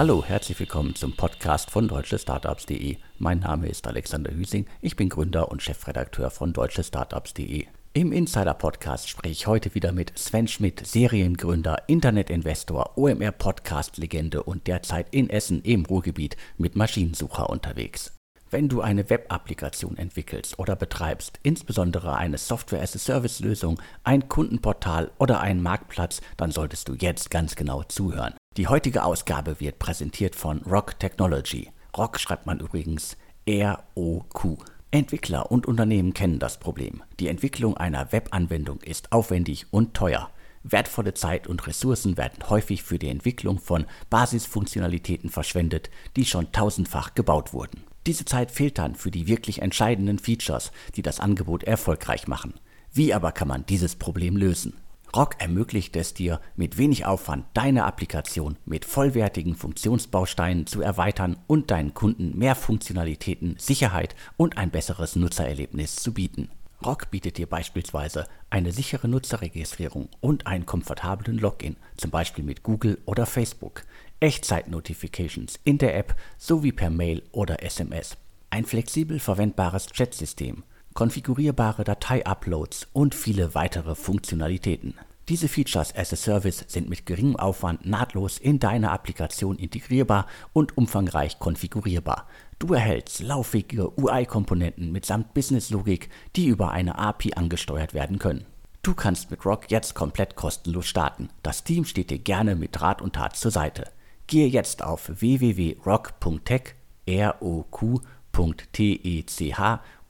Hallo, herzlich willkommen zum Podcast von deutschestartups.de. Mein Name ist Alexander Hüsing, ich bin Gründer und Chefredakteur von deutschestartups.de. Im Insider Podcast spreche ich heute wieder mit Sven Schmidt, Seriengründer, Internetinvestor, OMR Podcast Legende und derzeit in Essen im Ruhrgebiet mit Maschinensucher unterwegs. Wenn du eine Web-Applikation entwickelst oder betreibst, insbesondere eine Software-as-a-Service-Lösung, ein Kundenportal oder einen Marktplatz, dann solltest du jetzt ganz genau zuhören. Die heutige Ausgabe wird präsentiert von Rock Technology. Rock schreibt man übrigens R-O-Q. Entwickler und Unternehmen kennen das Problem. Die Entwicklung einer Webanwendung ist aufwendig und teuer. Wertvolle Zeit und Ressourcen werden häufig für die Entwicklung von Basisfunktionalitäten verschwendet, die schon tausendfach gebaut wurden. Diese Zeit fehlt dann für die wirklich entscheidenden Features, die das Angebot erfolgreich machen. Wie aber kann man dieses Problem lösen? Rock ermöglicht es dir, mit wenig Aufwand deine Applikation mit vollwertigen Funktionsbausteinen zu erweitern und deinen Kunden mehr Funktionalitäten, Sicherheit und ein besseres Nutzererlebnis zu bieten. Rock bietet dir beispielsweise eine sichere Nutzerregistrierung und einen komfortablen Login, zum Beispiel mit Google oder Facebook. Echtzeit-Notifications in der App sowie per Mail oder SMS, ein flexibel verwendbares Chatsystem, konfigurierbare Datei-Uploads und viele weitere Funktionalitäten. Diese Features as a Service sind mit geringem Aufwand nahtlos in deine Applikation integrierbar und umfangreich konfigurierbar. Du erhältst lauffähige UI-Komponenten mitsamt Business-Logik, die über eine API angesteuert werden können. Du kannst mit Rock jetzt komplett kostenlos starten. Das Team steht dir gerne mit Rat und Tat zur Seite. Gehe jetzt auf www.rock.tech,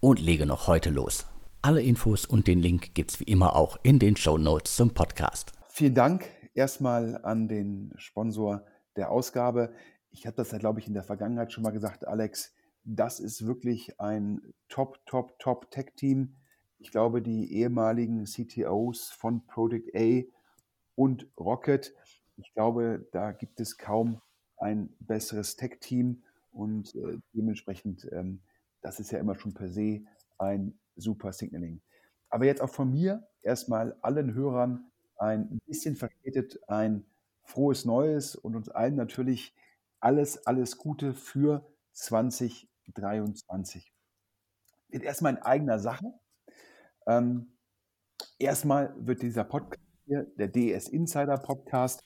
und lege noch heute los. Alle Infos und den Link gibt's wie immer auch in den Show Notes zum Podcast. Vielen Dank erstmal an den Sponsor der Ausgabe. Ich habe das ja, glaube ich, in der Vergangenheit schon mal gesagt, Alex. Das ist wirklich ein Top, Top, Top Tech-Team. Ich glaube, die ehemaligen CTOs von Project A und Rocket ich glaube, da gibt es kaum ein besseres Tech-Team und äh, dementsprechend, ähm, das ist ja immer schon per se ein super Signaling. Aber jetzt auch von mir erstmal allen Hörern ein bisschen verspätet ein frohes Neues und uns allen natürlich alles, alles Gute für 2023. Wird erstmal in eigener Sache. Ähm, erstmal wird dieser Podcast hier, der DS Insider Podcast,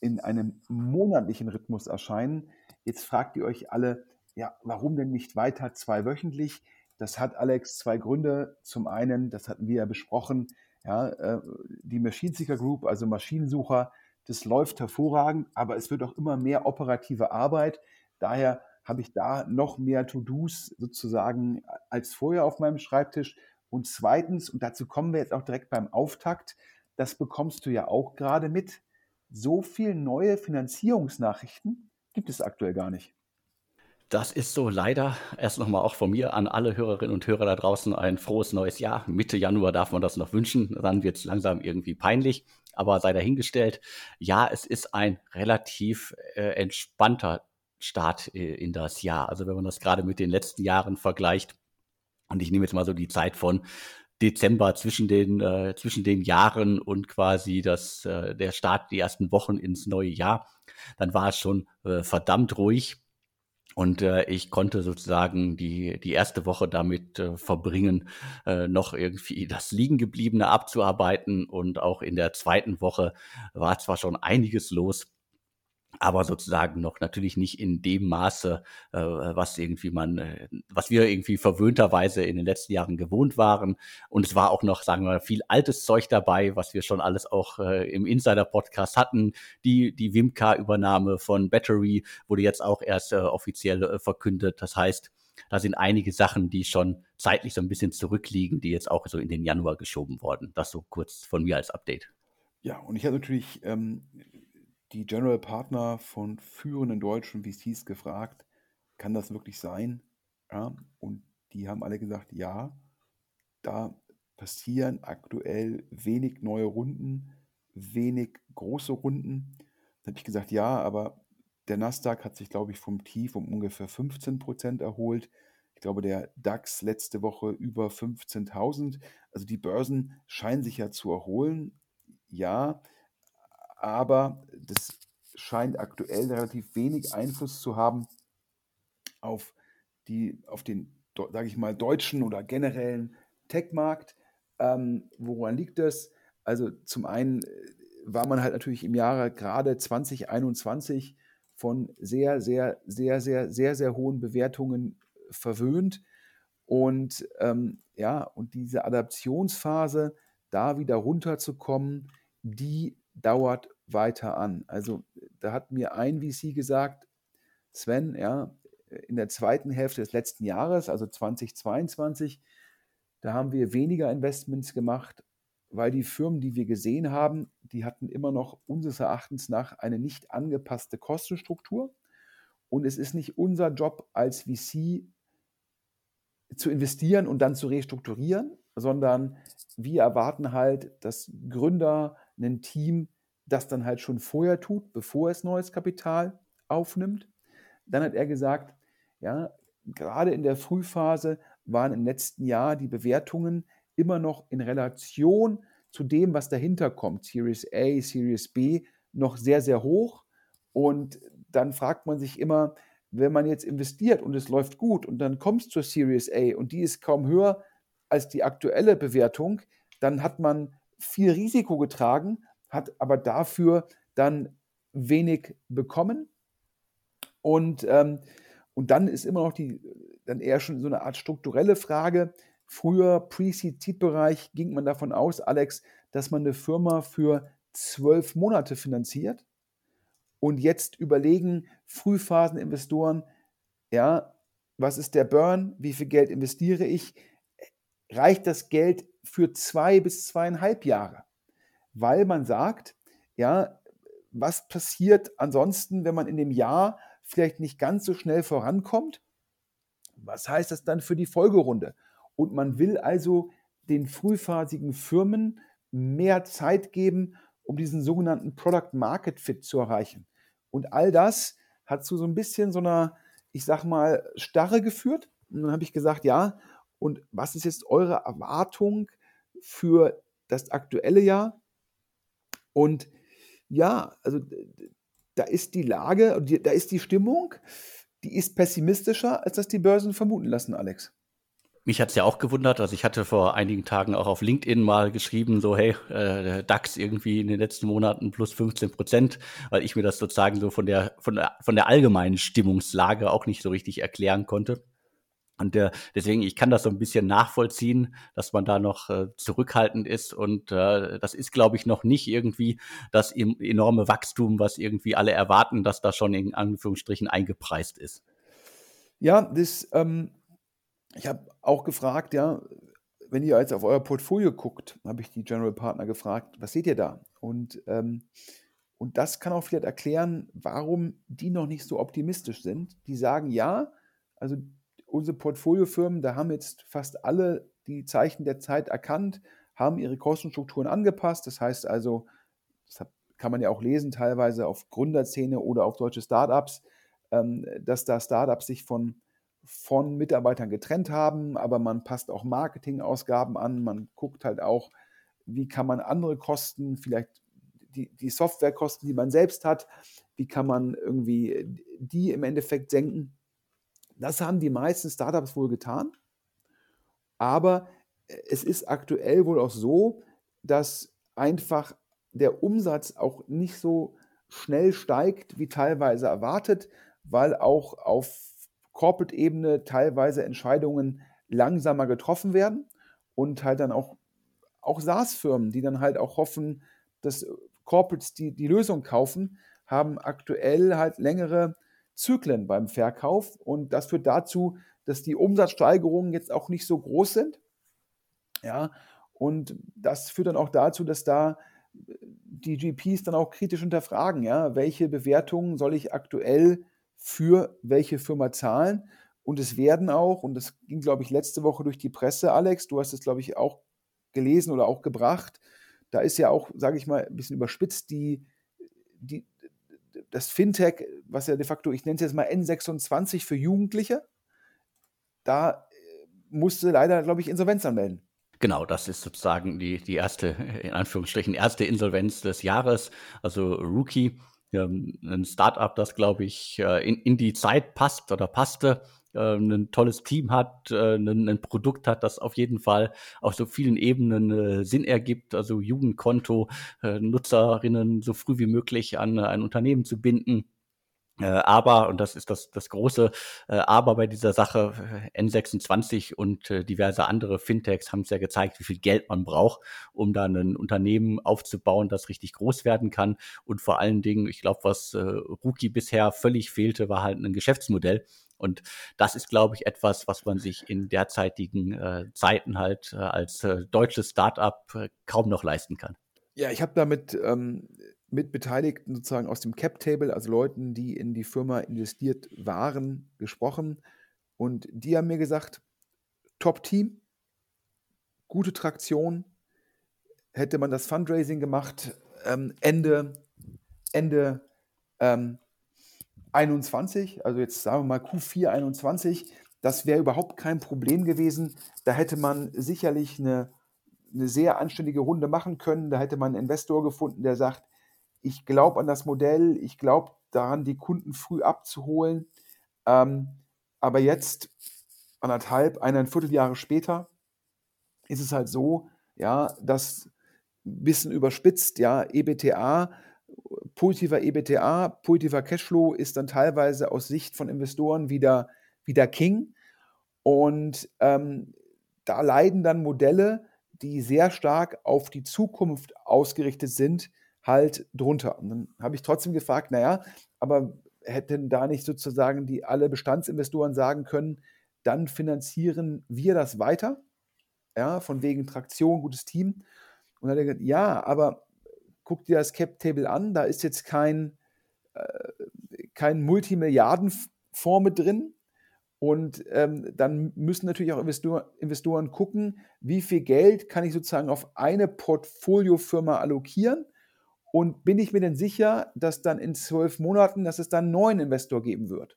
in einem monatlichen Rhythmus erscheinen. Jetzt fragt ihr euch alle, ja, warum denn nicht weiter zweiwöchentlich? Das hat Alex zwei Gründe. Zum einen, das hatten wir ja besprochen, ja, äh, die Machine Seeker Group, also Maschinensucher, das läuft hervorragend, aber es wird auch immer mehr operative Arbeit. Daher habe ich da noch mehr To-Dos sozusagen als vorher auf meinem Schreibtisch. Und zweitens, und dazu kommen wir jetzt auch direkt beim Auftakt, das bekommst du ja auch gerade mit, so viele neue Finanzierungsnachrichten gibt es aktuell gar nicht. Das ist so leider. Erst nochmal auch von mir an alle Hörerinnen und Hörer da draußen ein frohes neues Jahr. Mitte Januar darf man das noch wünschen. Dann wird es langsam irgendwie peinlich. Aber sei dahingestellt, ja, es ist ein relativ äh, entspannter Start äh, in das Jahr. Also wenn man das gerade mit den letzten Jahren vergleicht, und ich nehme jetzt mal so die Zeit von Dezember zwischen den, äh, zwischen den Jahren und quasi das, äh, der Start, die ersten Wochen ins neue Jahr, dann war es schon äh, verdammt ruhig. Und äh, ich konnte sozusagen die, die erste Woche damit äh, verbringen, äh, noch irgendwie das Liegengebliebene abzuarbeiten. Und auch in der zweiten Woche war zwar schon einiges los, aber sozusagen noch natürlich nicht in dem Maße, äh, was irgendwie man, äh, was wir irgendwie verwöhnterweise in den letzten Jahren gewohnt waren. Und es war auch noch, sagen wir, viel altes Zeug dabei, was wir schon alles auch äh, im Insider-Podcast hatten. Die, die Wimka-Übernahme von Battery wurde jetzt auch erst äh, offiziell äh, verkündet. Das heißt, da sind einige Sachen, die schon zeitlich so ein bisschen zurückliegen, die jetzt auch so in den Januar geschoben wurden. Das so kurz von mir als Update. Ja, und ich habe natürlich ähm, die General Partner von führenden deutschen VCs gefragt, kann das wirklich sein? Ja, und die haben alle gesagt, ja, da passieren aktuell wenig neue Runden, wenig große Runden. Dann habe ich gesagt, ja, aber der Nasdaq hat sich, glaube ich, vom Tief um ungefähr 15 Prozent erholt. Ich glaube, der DAX letzte Woche über 15.000. Also die Börsen scheinen sich ja zu erholen. Ja, aber das scheint aktuell relativ wenig Einfluss zu haben auf, die, auf den, sage ich mal, deutschen oder generellen Tech-Markt. Ähm, woran liegt das? Also zum einen äh, war man halt natürlich im Jahre gerade 2021 von sehr, sehr, sehr, sehr, sehr, sehr hohen Bewertungen verwöhnt. Und ähm, ja, und diese Adaptionsphase, da wieder runterzukommen, die dauert weiter an. Also da hat mir ein VC gesagt, Sven, ja, in der zweiten Hälfte des letzten Jahres, also 2022, da haben wir weniger Investments gemacht, weil die Firmen, die wir gesehen haben, die hatten immer noch unseres Erachtens nach eine nicht angepasste Kostenstruktur. Und es ist nicht unser Job als VC zu investieren und dann zu restrukturieren, sondern wir erwarten halt, dass Gründer, ein Team das dann halt schon vorher tut, bevor es neues Kapital aufnimmt. Dann hat er gesagt, ja, gerade in der Frühphase waren im letzten Jahr die Bewertungen immer noch in Relation zu dem, was dahinter kommt, Series A, Series B, noch sehr, sehr hoch. Und dann fragt man sich immer, wenn man jetzt investiert und es läuft gut und dann kommt es zur Series A und die ist kaum höher als die aktuelle Bewertung, dann hat man viel Risiko getragen, hat aber dafür dann wenig bekommen. Und, ähm, und dann ist immer noch die, dann eher schon so eine Art strukturelle Frage. Früher, Pre-Seed-Bereich, ging man davon aus, Alex, dass man eine Firma für zwölf Monate finanziert. Und jetzt überlegen Frühphaseninvestoren, ja, was ist der Burn? Wie viel Geld investiere ich? Reicht das Geld für zwei bis zweieinhalb Jahre? Weil man sagt, ja, was passiert ansonsten, wenn man in dem Jahr vielleicht nicht ganz so schnell vorankommt? Was heißt das dann für die Folgerunde? Und man will also den frühphasigen Firmen mehr Zeit geben, um diesen sogenannten Product Market Fit zu erreichen. Und all das hat zu so ein bisschen so einer, ich sag mal, Starre geführt. Und dann habe ich gesagt, ja, und was ist jetzt eure Erwartung für das aktuelle Jahr? Und ja, also da ist die Lage, da ist die Stimmung, die ist pessimistischer, als das die Börsen vermuten lassen, Alex. Mich hat es ja auch gewundert. Also ich hatte vor einigen Tagen auch auf LinkedIn mal geschrieben, so hey, äh, DAX irgendwie in den letzten Monaten plus 15 Prozent, weil ich mir das sozusagen so von der, von der, von der allgemeinen Stimmungslage auch nicht so richtig erklären konnte. Und äh, deswegen, ich kann das so ein bisschen nachvollziehen, dass man da noch äh, zurückhaltend ist. Und äh, das ist, glaube ich, noch nicht irgendwie das enorme Wachstum, was irgendwie alle erwarten, dass da schon in Anführungsstrichen eingepreist ist. Ja, das ähm, ich habe auch gefragt, ja, wenn ihr jetzt auf euer Portfolio guckt, habe ich die General Partner gefragt, was seht ihr da? Und, ähm, und das kann auch vielleicht erklären, warum die noch nicht so optimistisch sind. Die sagen, ja, also unsere Portfoliofirmen, da haben jetzt fast alle die Zeichen der Zeit erkannt, haben ihre Kostenstrukturen angepasst. Das heißt also, das kann man ja auch lesen, teilweise auf Gründerszene oder auf deutsche Startups, ähm, dass da Startups sich von von Mitarbeitern getrennt haben, aber man passt auch Marketingausgaben an, man guckt halt auch, wie kann man andere Kosten, vielleicht die, die Softwarekosten, die man selbst hat, wie kann man irgendwie die im Endeffekt senken. Das haben die meisten Startups wohl getan, aber es ist aktuell wohl auch so, dass einfach der Umsatz auch nicht so schnell steigt, wie teilweise erwartet, weil auch auf Corporate-Ebene teilweise Entscheidungen langsamer getroffen werden und halt dann auch, auch SaaS-Firmen, die dann halt auch hoffen, dass Corporates die, die Lösung kaufen, haben aktuell halt längere Zyklen beim Verkauf und das führt dazu, dass die Umsatzsteigerungen jetzt auch nicht so groß sind. Ja, und das führt dann auch dazu, dass da die GPs dann auch kritisch hinterfragen, ja, welche Bewertungen soll ich aktuell für welche Firma zahlen. Und es werden auch, und das ging, glaube ich, letzte Woche durch die Presse, Alex, du hast es, glaube ich, auch gelesen oder auch gebracht. Da ist ja auch, sage ich mal, ein bisschen überspitzt, die, die, das Fintech, was ja de facto, ich nenne es jetzt mal N26 für Jugendliche, da äh, musste leider, glaube ich, Insolvenz anmelden. Genau, das ist sozusagen die, die erste, in Anführungsstrichen, erste Insolvenz des Jahres, also Rookie ähm, ein Startup, das, glaube ich, äh, in, in die Zeit passt oder passte, äh, ein tolles Team hat, äh, ein, ein, Produkt hat, das auf jeden Fall auf so vielen Ebenen äh, Sinn ergibt, also Jugendkonto, äh, Nutzerinnen so früh wie möglich an ein Unternehmen zu binden äh, aber, und das ist das, das große äh, Aber bei dieser Sache, äh, N26 und diverse andere Fintechs haben es ja gezeigt, wie viel Geld man braucht, um dann ein Unternehmen aufzubauen, das richtig groß werden kann. Und vor allen Dingen, ich glaube, was Rookie bisher völlig fehlte, war halt ein Geschäftsmodell. Und das ist, glaube ich, etwas, was man sich in derzeitigen äh, Zeiten halt äh, als äh, deutsches Startup äh, kaum noch leisten kann. Ja, ich habe damit ähm, mit Beteiligten sozusagen aus dem Cap-Table, also Leuten, die in die Firma investiert waren, gesprochen. Und die haben mir gesagt, Top-Team, gute Traktion. Hätte man das Fundraising gemacht ähm, Ende, Ende ähm, 21, also jetzt sagen wir mal Q4 21, das wäre überhaupt kein Problem gewesen. Da hätte man sicherlich eine, eine sehr anständige Runde machen können. Da hätte man einen Investor gefunden, der sagt, ich glaube an das Modell, ich glaube daran, die Kunden früh abzuholen. Ähm, aber jetzt, anderthalb, eineinviertel Jahre später, ist es halt so, ja, dass ein bisschen überspitzt, ja, EBTA, positiver EBTA, positiver Cashflow ist dann teilweise aus Sicht von Investoren wieder, wieder King. Und ähm, da leiden dann Modelle, die sehr stark auf die Zukunft ausgerichtet sind, halt drunter. Und dann habe ich trotzdem gefragt, naja, aber hätten da nicht sozusagen die alle Bestandsinvestoren sagen können, dann finanzieren wir das weiter, ja, von wegen Traktion, gutes Team. Und dann hat er gesagt, ja, aber guck dir das Cap-Table an, da ist jetzt kein, äh, kein Multimilliardenfonds mit drin. Und ähm, dann müssen natürlich auch Investor, Investoren gucken, wie viel Geld kann ich sozusagen auf eine Portfoliofirma allokieren und bin ich mir denn sicher, dass dann in zwölf Monaten, dass es dann einen neuen Investor geben wird?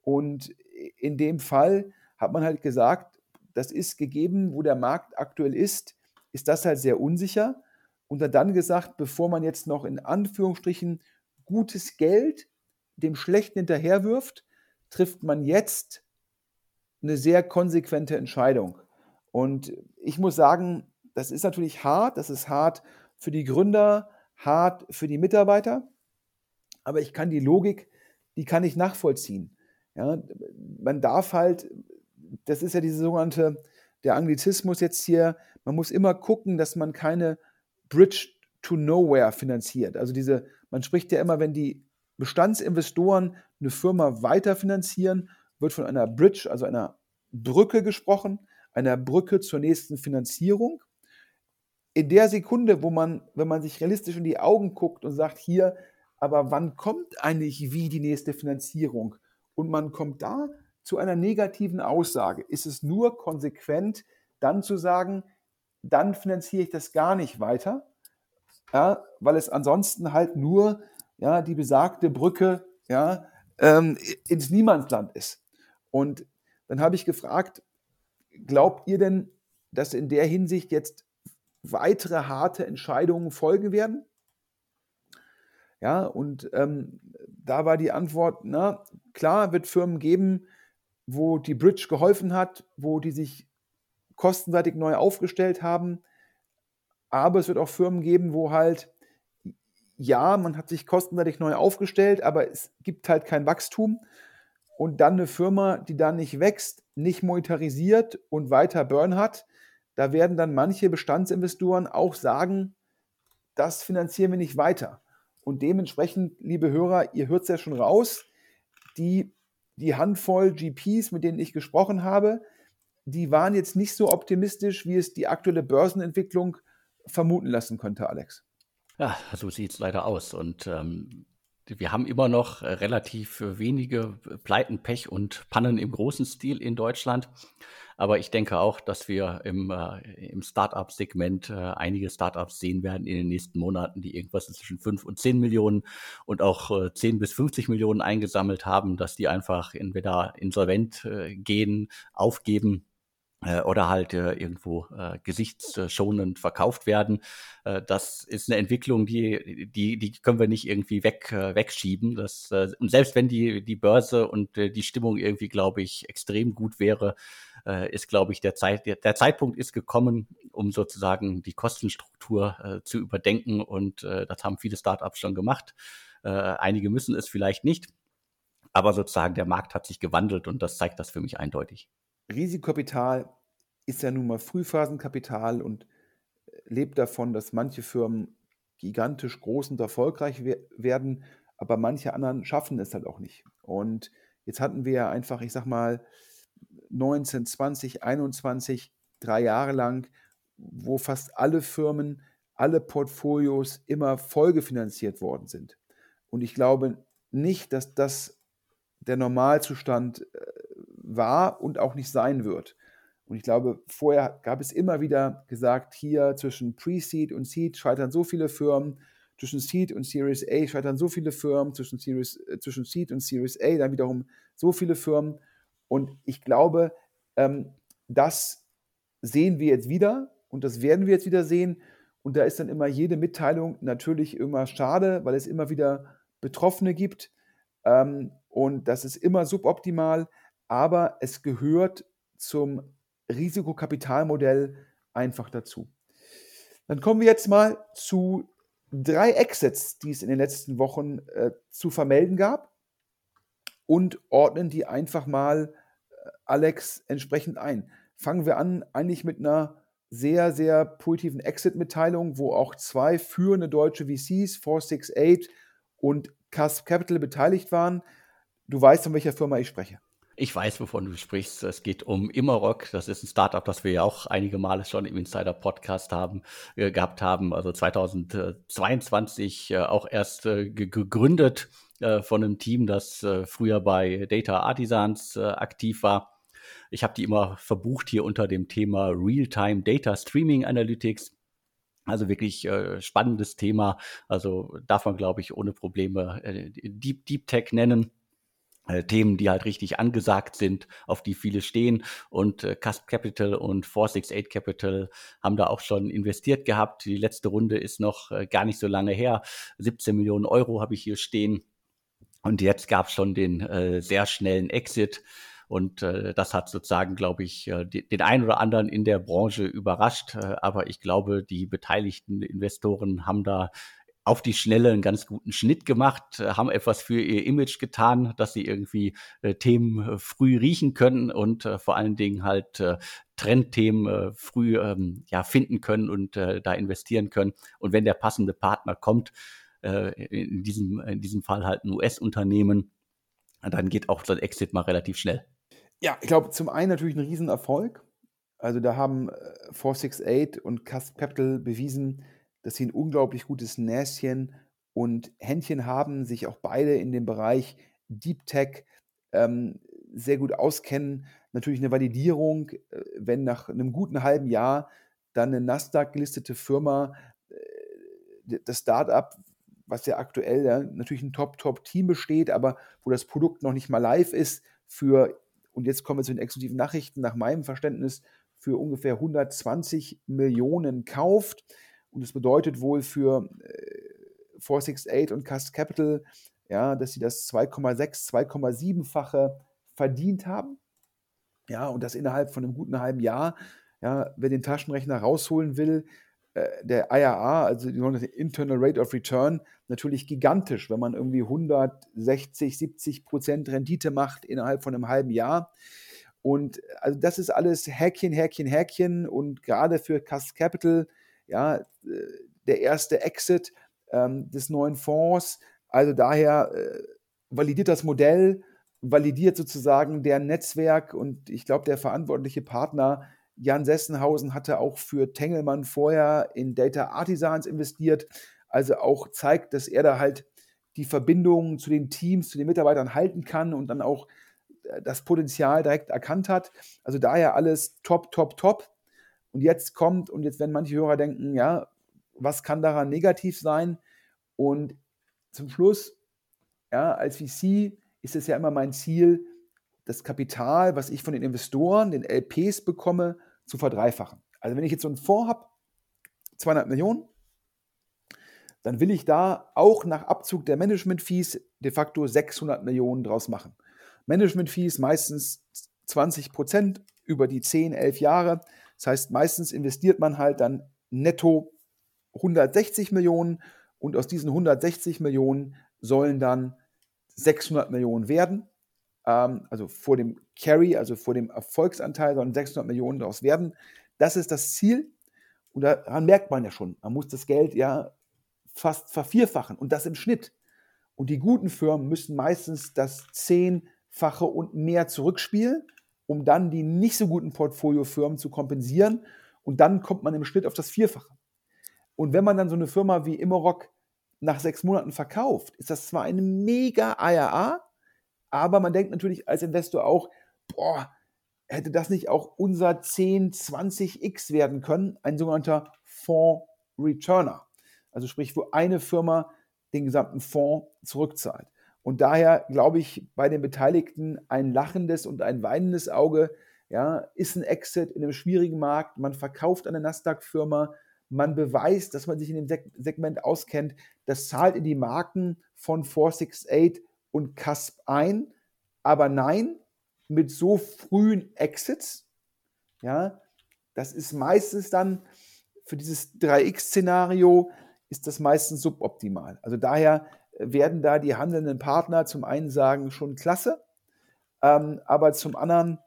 Und in dem Fall hat man halt gesagt, das ist gegeben, wo der Markt aktuell ist, ist das halt sehr unsicher. Und hat dann gesagt, bevor man jetzt noch in Anführungsstrichen gutes Geld dem Schlechten hinterherwirft, trifft man jetzt eine sehr konsequente Entscheidung. Und ich muss sagen, das ist natürlich hart, das ist hart für die Gründer, hart für die Mitarbeiter, aber ich kann die Logik, die kann ich nachvollziehen. Ja, man darf halt, das ist ja diese sogenannte, der Anglizismus jetzt hier, man muss immer gucken, dass man keine Bridge to Nowhere finanziert. Also diese, man spricht ja immer, wenn die Bestandsinvestoren eine Firma weiterfinanzieren, wird von einer Bridge, also einer Brücke gesprochen, einer Brücke zur nächsten Finanzierung in der Sekunde, wo man, wenn man sich realistisch in die Augen guckt und sagt, hier, aber wann kommt eigentlich wie die nächste Finanzierung? Und man kommt da zu einer negativen Aussage. Ist es nur konsequent, dann zu sagen, dann finanziere ich das gar nicht weiter, ja, weil es ansonsten halt nur ja, die besagte Brücke ja, ähm, ins Niemandsland ist. Und dann habe ich gefragt, glaubt ihr denn, dass in der Hinsicht jetzt weitere harte Entscheidungen folgen werden? Ja, und ähm, da war die Antwort, na, klar wird Firmen geben, wo die Bridge geholfen hat, wo die sich kostenseitig neu aufgestellt haben. Aber es wird auch Firmen geben, wo halt, ja, man hat sich kostenseitig neu aufgestellt, aber es gibt halt kein Wachstum. Und dann eine Firma, die dann nicht wächst, nicht monetarisiert und weiter Burn hat, da werden dann manche Bestandsinvestoren auch sagen, das finanzieren wir nicht weiter. Und dementsprechend, liebe Hörer, ihr hört es ja schon raus, die, die Handvoll GPs, mit denen ich gesprochen habe, die waren jetzt nicht so optimistisch, wie es die aktuelle Börsenentwicklung vermuten lassen könnte, Alex. Ja, so sieht es leider aus. Und ähm, wir haben immer noch relativ wenige Pleiten, Pech und Pannen im großen Stil in Deutschland. Aber ich denke auch, dass wir im, äh, im Startup-Segment äh, einige Startups sehen werden in den nächsten Monaten, die irgendwas zwischen 5 und 10 Millionen und auch äh, 10 bis 50 Millionen eingesammelt haben, dass die einfach entweder insolvent äh, gehen, aufgeben oder halt äh, irgendwo äh, gesichtsschonend verkauft werden. Äh, das ist eine Entwicklung, die, die, die können wir nicht irgendwie weg, äh, wegschieben. Das, äh, und selbst wenn die, die Börse und äh, die Stimmung irgendwie, glaube ich, extrem gut wäre, äh, ist, glaube ich, der, Zeit, der, der Zeitpunkt ist gekommen, um sozusagen die Kostenstruktur äh, zu überdenken. Und äh, das haben viele Startups schon gemacht. Äh, einige müssen es vielleicht nicht. Aber sozusagen der Markt hat sich gewandelt und das zeigt das für mich eindeutig. Risikokapital ist ja nun mal Frühphasenkapital und äh, lebt davon, dass manche Firmen gigantisch groß und erfolgreich werden, aber manche anderen schaffen es halt auch nicht. Und jetzt hatten wir ja einfach, ich sag mal, 19, 20, 21, drei Jahre lang, wo fast alle Firmen, alle Portfolios immer folgefinanziert worden sind. Und ich glaube nicht, dass das der Normalzustand äh, war und auch nicht sein wird. Und ich glaube, vorher gab es immer wieder gesagt, hier zwischen Pre-Seed und Seed scheitern so viele Firmen, zwischen Seed und Series A scheitern so viele Firmen, zwischen, Series, äh, zwischen Seed und Series A dann wiederum so viele Firmen. Und ich glaube, ähm, das sehen wir jetzt wieder und das werden wir jetzt wieder sehen. Und da ist dann immer jede Mitteilung natürlich immer schade, weil es immer wieder Betroffene gibt. Ähm, und das ist immer suboptimal aber es gehört zum Risikokapitalmodell einfach dazu. Dann kommen wir jetzt mal zu drei Exits, die es in den letzten Wochen äh, zu vermelden gab und ordnen die einfach mal äh, Alex entsprechend ein. Fangen wir an eigentlich mit einer sehr, sehr positiven Exit-Mitteilung, wo auch zwei führende deutsche VCs, 468 und Cusp Capital beteiligt waren. Du weißt, von welcher Firma ich spreche. Ich weiß, wovon du sprichst. Es geht um Immerok. Das ist ein Startup, das wir ja auch einige Male schon im Insider-Podcast haben, äh, gehabt haben. Also 2022 äh, auch erst äh, gegründet äh, von einem Team, das äh, früher bei Data Artisans äh, aktiv war. Ich habe die immer verbucht hier unter dem Thema Real-Time Data Streaming Analytics. Also wirklich äh, spannendes Thema. Also darf man, glaube ich, ohne Probleme äh, Deep, Deep Tech nennen. Äh, Themen, die halt richtig angesagt sind, auf die viele stehen. Und äh, Cusp Capital und 468 Capital haben da auch schon investiert gehabt. Die letzte Runde ist noch äh, gar nicht so lange her. 17 Millionen Euro habe ich hier stehen. Und jetzt gab es schon den äh, sehr schnellen Exit. Und äh, das hat sozusagen, glaube ich, äh, den einen oder anderen in der Branche überrascht. Äh, aber ich glaube, die beteiligten Investoren haben da auf die Schnelle einen ganz guten Schnitt gemacht, äh, haben etwas für ihr Image getan, dass sie irgendwie äh, Themen äh, früh riechen können und äh, vor allen Dingen halt äh, Trendthemen äh, früh ähm, ja, finden können und da investieren können. Und wenn der passende Partner kommt, in, diesem, in diesem Fall halt ein US-Unternehmen, dann geht auch das Exit mal relativ schnell. Ja, ich glaube, zum einen natürlich ein Riesenerfolg. Also da haben 468 und Cusp Capital bewiesen, dass sie ein unglaublich gutes Näschen und Händchen haben, sich auch beide in dem Bereich Deep Tech ähm, sehr gut auskennen. Natürlich eine Validierung, äh, wenn nach einem guten halben Jahr dann eine Nasdaq-gelistete Firma, äh, das Startup, was ja aktuell ja, natürlich ein Top-Top-Team besteht, aber wo das Produkt noch nicht mal live ist, für, und jetzt kommen wir zu den exklusiven Nachrichten, nach meinem Verständnis, für ungefähr 120 Millionen kauft. Und das bedeutet wohl für äh, 468 und Cast Capital, ja, dass sie das 2,6, 2,7-fache verdient haben. Ja, und das innerhalb von einem guten halben Jahr. Ja, wer den Taschenrechner rausholen will, äh, der IRA, also die Internal Rate of Return, natürlich gigantisch, wenn man irgendwie 160, 70 Prozent Rendite macht innerhalb von einem halben Jahr. Und also das ist alles Häkchen, Häkchen, Häkchen. Und gerade für Cast Capital ja, äh, der erste Exit ähm, des neuen Fonds. Also daher äh, validiert das Modell, validiert sozusagen deren Netzwerk und ich glaube, der verantwortliche Partner Jan Sessenhausen hatte auch für Tengelmann vorher in Data Artisans investiert, also auch zeigt, dass er da halt die Verbindungen zu den Teams, zu den Mitarbeitern halten kann und dann auch äh, das Potenzial direkt erkannt hat. Also daher alles top, top, top. Und jetzt kommt, und jetzt werden manche Hörer denken, ja, was kann daran negativ sein? Und zum Schluss, ja, als VC ist es ja immer mein Ziel, das Kapital, was ich von den Investoren, den LPs bekomme, zu verdreifachen. Also wenn ich jetzt so einen Fonds habe, 200 Millionen, dann will ich da auch nach Abzug der Management-Fees de facto 600 Millionen draus machen. Management-Fees meistens 20 Prozent über die 10, 11 Jahre. Das heißt, meistens investiert man halt dann netto 160 Millionen und aus diesen 160 Millionen sollen dann 600 Millionen werden. Ähm, also vor dem Carry, also vor dem Erfolgsanteil sollen 600 Millionen daraus werden. Das ist das Ziel. Und daran merkt man ja schon, man muss das Geld ja fast vervierfachen und das im Schnitt. Und die guten Firmen müssen meistens das Zehnfache und mehr zurückspielen, um dann die nicht so guten Portfoliofirmen zu kompensieren. Und dann kommt man im Schnitt auf das Vierfache. Und wenn man dann so eine Firma wie Immerok nach sechs Monaten verkauft, ist das zwar eine mega IRA, aber man denkt natürlich als Investor auch, boah, hätte das nicht auch unser 10, 20x werden können, ein sogenannter Fonds Returner. Also sprich, wo eine Firma den gesamten Fonds zurückzahlt. Und daher glaube ich bei den Beteiligten ein lachendes und ein weinendes Auge, ja, ist ein Exit in einem schwierigen Markt. Man verkauft eine Nasdaq-Firma, man beweist, dass man sich in dem Seg Segment auskennt. Das zahlt in die Marken von 468 und CASP ein. Aber nein, mit so frühen Exits, ja, das ist meistens dann für dieses 3x-Szenario ist das meistens suboptimal. Also daher werden da die handelnden Partner zum einen sagen, schon klasse, ähm, aber zum anderen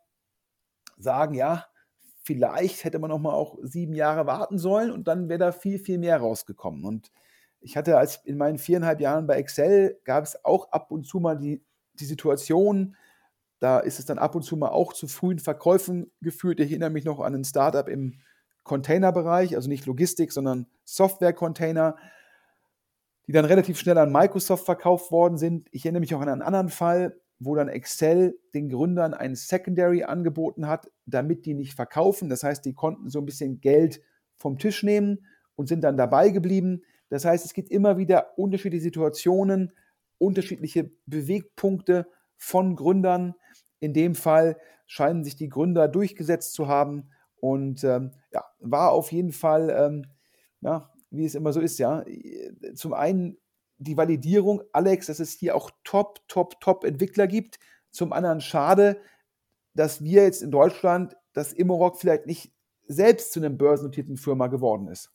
sagen, ja, vielleicht hätte man noch mal auch sieben Jahre warten sollen und dann wäre da viel, viel mehr rausgekommen. Und ich hatte als in meinen viereinhalb Jahren bei Excel gab es auch ab und zu mal die, die Situation, da ist es dann ab und zu mal auch zu frühen Verkäufen geführt. Ich erinnere mich noch an ein Startup im Containerbereich, also nicht Logistik, sondern Software-Container, die dann relativ schnell an Microsoft verkauft worden sind. Ich erinnere mich auch an einen anderen Fall, wo dann Excel den Gründern ein Secondary angeboten hat, damit die nicht verkaufen. Das heißt, die konnten so ein bisschen Geld vom Tisch nehmen und sind dann dabei geblieben. Das heißt, es gibt immer wieder unterschiedliche Situationen, unterschiedliche Bewegpunkte von Gründern. In dem Fall scheinen sich die Gründer durchgesetzt zu haben und ähm, ja, war auf jeden Fall, ähm, ja, wie es immer so ist, ja, zum einen die Validierung, Alex, dass es hier auch top, top, top Entwickler gibt. Zum anderen schade, dass wir jetzt in Deutschland, dass Immorock vielleicht nicht selbst zu einer börsennotierten Firma geworden ist.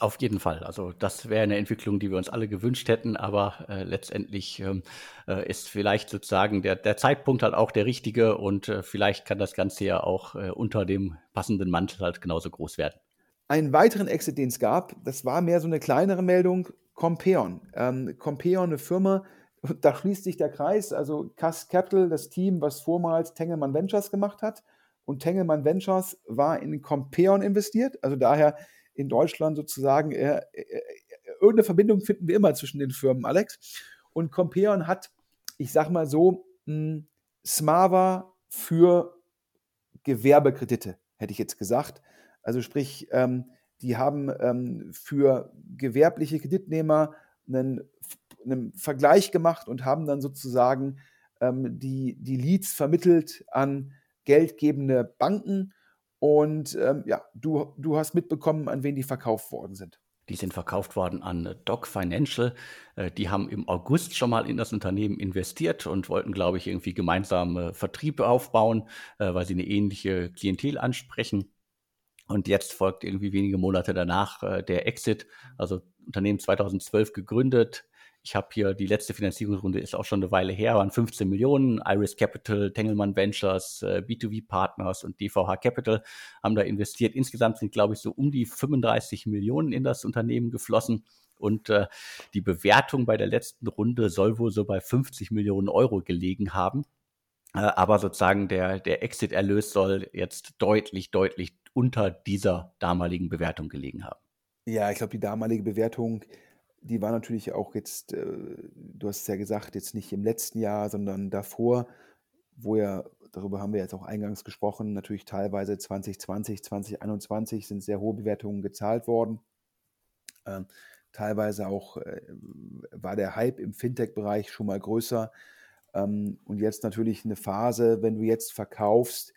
Auf jeden Fall. Also das wäre eine Entwicklung, die wir uns alle gewünscht hätten, aber äh, letztendlich ähm, äh, ist vielleicht sozusagen der, der Zeitpunkt halt auch der richtige und äh, vielleicht kann das Ganze ja auch äh, unter dem passenden Mantel halt genauso groß werden. Einen weiteren Exit, den es gab, das war mehr so eine kleinere Meldung, Compeon. Ähm, Compeon, eine Firma, da schließt sich der Kreis, also Cass Capital, das Team, was vormals Tengelmann Ventures gemacht hat. Und Tengelmann Ventures war in Compeon investiert, also daher in Deutschland sozusagen, äh, äh, äh, irgendeine Verbindung finden wir immer zwischen den Firmen, Alex. Und Compeon hat, ich sag mal so, mh, hm, Smava für Gewerbekredite, hätte ich jetzt gesagt. Also sprich, ähm, die haben ähm, für gewerbliche Kreditnehmer einen, einen, Vergleich gemacht und haben dann sozusagen ähm, die, die Leads vermittelt an geldgebende Banken und ähm, ja, du, du hast mitbekommen, an wen die verkauft worden sind. Die sind verkauft worden an Doc Financial. Äh, die haben im August schon mal in das Unternehmen investiert und wollten, glaube ich, irgendwie gemeinsam äh, Vertrieb aufbauen, äh, weil sie eine ähnliche Klientel ansprechen. Und jetzt folgt irgendwie wenige Monate danach der Exit. Also Unternehmen 2012 gegründet, ich habe hier die letzte Finanzierungsrunde ist auch schon eine Weile her, waren 15 Millionen. Iris Capital, Tengelmann Ventures, äh, B2B Partners und DVH Capital haben da investiert. Insgesamt sind, glaube ich, so um die 35 Millionen in das Unternehmen geflossen. Und äh, die Bewertung bei der letzten Runde soll wohl so bei 50 Millionen Euro gelegen haben. Äh, aber sozusagen der, der Exit-Erlös soll jetzt deutlich, deutlich unter dieser damaligen Bewertung gelegen haben. Ja, ich glaube, die damalige Bewertung die war natürlich auch jetzt, äh, du hast es ja gesagt, jetzt nicht im letzten Jahr, sondern davor, wo ja, darüber haben wir jetzt auch eingangs gesprochen, natürlich teilweise 2020, 2021 sind sehr hohe Bewertungen gezahlt worden. Ähm, teilweise auch äh, war der Hype im Fintech-Bereich schon mal größer. Ähm, und jetzt natürlich eine Phase, wenn du jetzt verkaufst,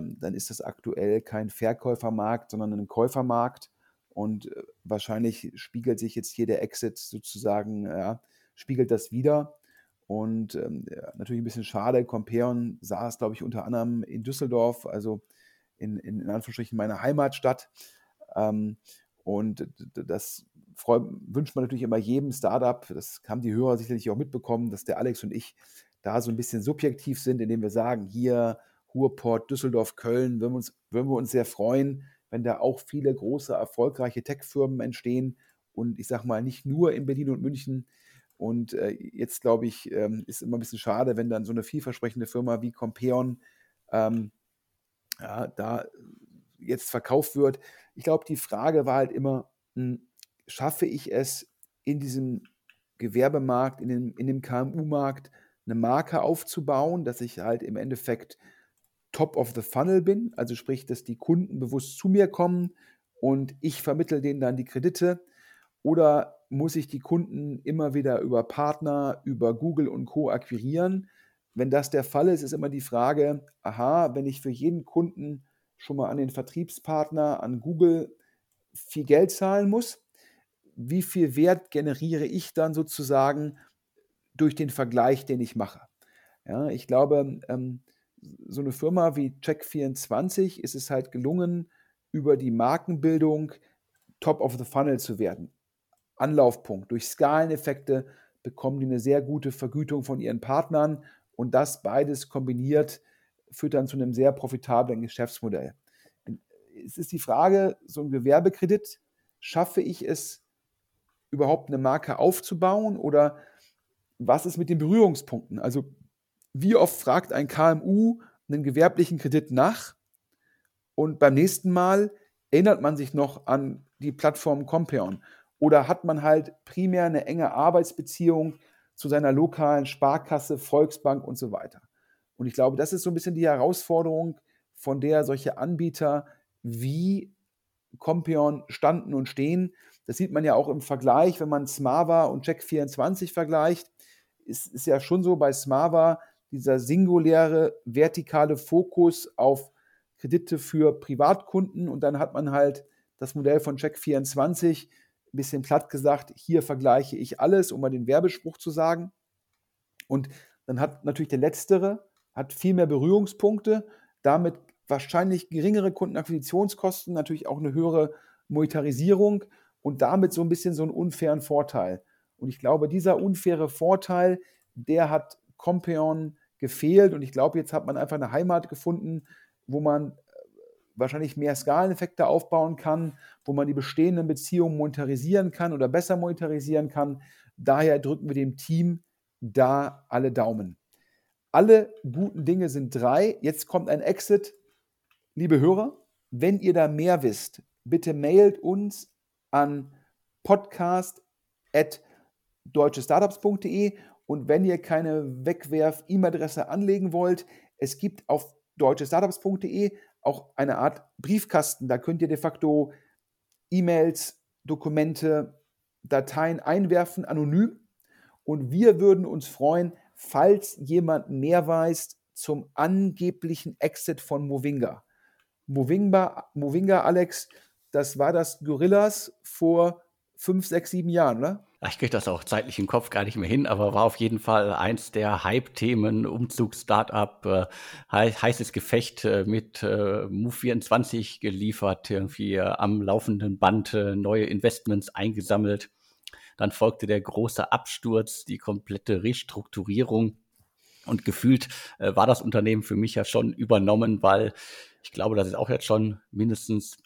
dann ist das aktuell kein Verkäufermarkt, sondern ein Käufermarkt. Und äh, wahrscheinlich spiegelt sich jetzt hier der Exit sozusagen, ja, spiegelt das wieder. Und ähm, natürlich ein bisschen schade. Compeon saß, glaube ich, unter anderem in Düsseldorf, also in, in, in Anführungsstrichen meiner Heimatstadt. Ähm, und das freu, wünscht man natürlich immer jedem Startup. Das haben die Hörer sicherlich auch mitbekommen, dass der Alex und ich da so ein bisschen subjektiv sind, indem wir sagen, hier Ruhrport, Düsseldorf, Köln, würden wir uns, würden wir uns sehr freuen, wenn da auch viele große, erfolgreiche Tech-Firmen entstehen. Und ich sage mal, nicht nur in Berlin und München. Und äh, jetzt, glaube ich, ähm, ist immer ein bisschen schade, wenn dann so eine vielversprechende Firma wie Compeon ähm, ja, da jetzt verkauft wird. Ich glaube, die Frage war halt immer, hm, schaffe ich es in diesem Gewerbemarkt, in dem, in dem KMU-Markt, eine Marke aufzubauen, dass ich halt im Endeffekt top of the funnel bin, also sprich, dass die Kunden bewusst zu mir kommen und ich vermittle denen dann die Kredite oder muss ich die Kunden immer wieder über Partner, über Google und Co akquirieren? Wenn das der Fall ist, ist immer die Frage, aha, wenn ich für jeden Kunden schon mal an den Vertriebspartner, an Google viel Geld zahlen muss, wie viel Wert generiere ich dann sozusagen durch den Vergleich, den ich mache? Ja, ich glaube, ähm, so eine Firma wie Check24 ist es halt gelungen, über die Markenbildung Top of the Funnel zu werden. Anlaufpunkt. Durch Skaleneffekte bekommen die eine sehr gute Vergütung von ihren Partnern und das beides kombiniert führt dann zu einem sehr profitablen Geschäftsmodell. Es ist die Frage, so ein Gewerbekredit, schaffe ich es überhaupt eine Marke aufzubauen oder was ist mit den Berührungspunkten? Also wie oft fragt ein KMU einen gewerblichen Kredit nach und beim nächsten Mal erinnert man sich noch an die Plattform Compeon oder hat man halt primär eine enge Arbeitsbeziehung zu seiner lokalen Sparkasse, Volksbank und so weiter. Und ich glaube, das ist so ein bisschen die Herausforderung, von der solche Anbieter wie Compeon standen und stehen. Das sieht man ja auch im Vergleich, wenn man Smava und Check24 vergleicht. Ist, ist ja schon so bei Smava, dieser singuläre vertikale Fokus auf Kredite für Privatkunden und dann hat man halt das Modell von Check24, ein bisschen platt gesagt, hier vergleiche ich alles, um mal den Werbespruch zu sagen. Und dann hat natürlich der Letztere, hat viel mehr Berührungspunkte, damit wahrscheinlich geringere Kundenakquisitionskosten, natürlich auch eine höhere Monetarisierung und damit so ein bisschen so einen unfairen Vorteil. Und ich glaube, dieser unfaire Vorteil, der hat Compeon gefehlt. Und ich glaube, jetzt hat man einfach eine Heimat gefunden, wo man äh, wahrscheinlich mehr Skaleneffekte aufbauen kann, wo man die bestehenden Beziehungen monetarisieren kann oder besser monetarisieren kann. Daher drücken wir dem Team da alle Daumen. Alle guten Dinge sind drei. Jetzt kommt ein Exit. Liebe Hörer, wenn ihr da mehr wisst, bitte mailt uns an podcast.deutschestartups.de und wenn ihr keine Wegwerf-E-Mail-Adresse anlegen wollt, es gibt auf deutschestartups.de auch eine Art Briefkasten. Da könnt ihr de facto E-Mails, Dokumente, Dateien einwerfen, anonym. Und wir würden uns freuen, falls jemand mehr weiß zum angeblichen Exit von Movinga. Movinga, Movinga Alex, das war das Gorillas vor fünf, sechs, sieben Jahren, oder? Ich kriege das auch zeitlich im Kopf gar nicht mehr hin, aber war auf jeden Fall eins der Hype-Themen, Umzug-Startup, äh, heißes Gefecht äh, mit äh, Move24 geliefert, irgendwie äh, am laufenden Band äh, neue Investments eingesammelt. Dann folgte der große Absturz, die komplette Restrukturierung. Und gefühlt äh, war das Unternehmen für mich ja schon übernommen, weil ich glaube, das ist auch jetzt schon mindestens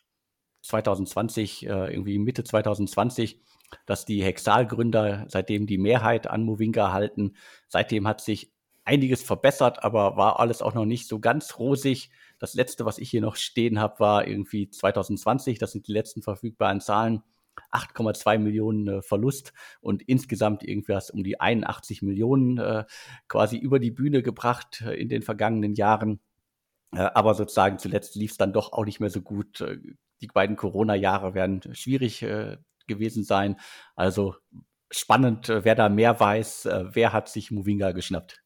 2020, irgendwie Mitte 2020 dass die Hexal-Gründer seitdem die Mehrheit an Movinga halten. Seitdem hat sich einiges verbessert, aber war alles auch noch nicht so ganz rosig. Das letzte, was ich hier noch stehen habe, war irgendwie 2020. Das sind die letzten verfügbaren Zahlen. 8,2 Millionen äh, Verlust und insgesamt irgendwas um die 81 Millionen äh, quasi über die Bühne gebracht äh, in den vergangenen Jahren. Äh, aber sozusagen zuletzt lief es dann doch auch nicht mehr so gut. Äh, die beiden Corona-Jahre werden schwierig äh, gewesen sein. Also spannend, äh, wer da mehr weiß, äh, wer hat sich Movinga geschnappt.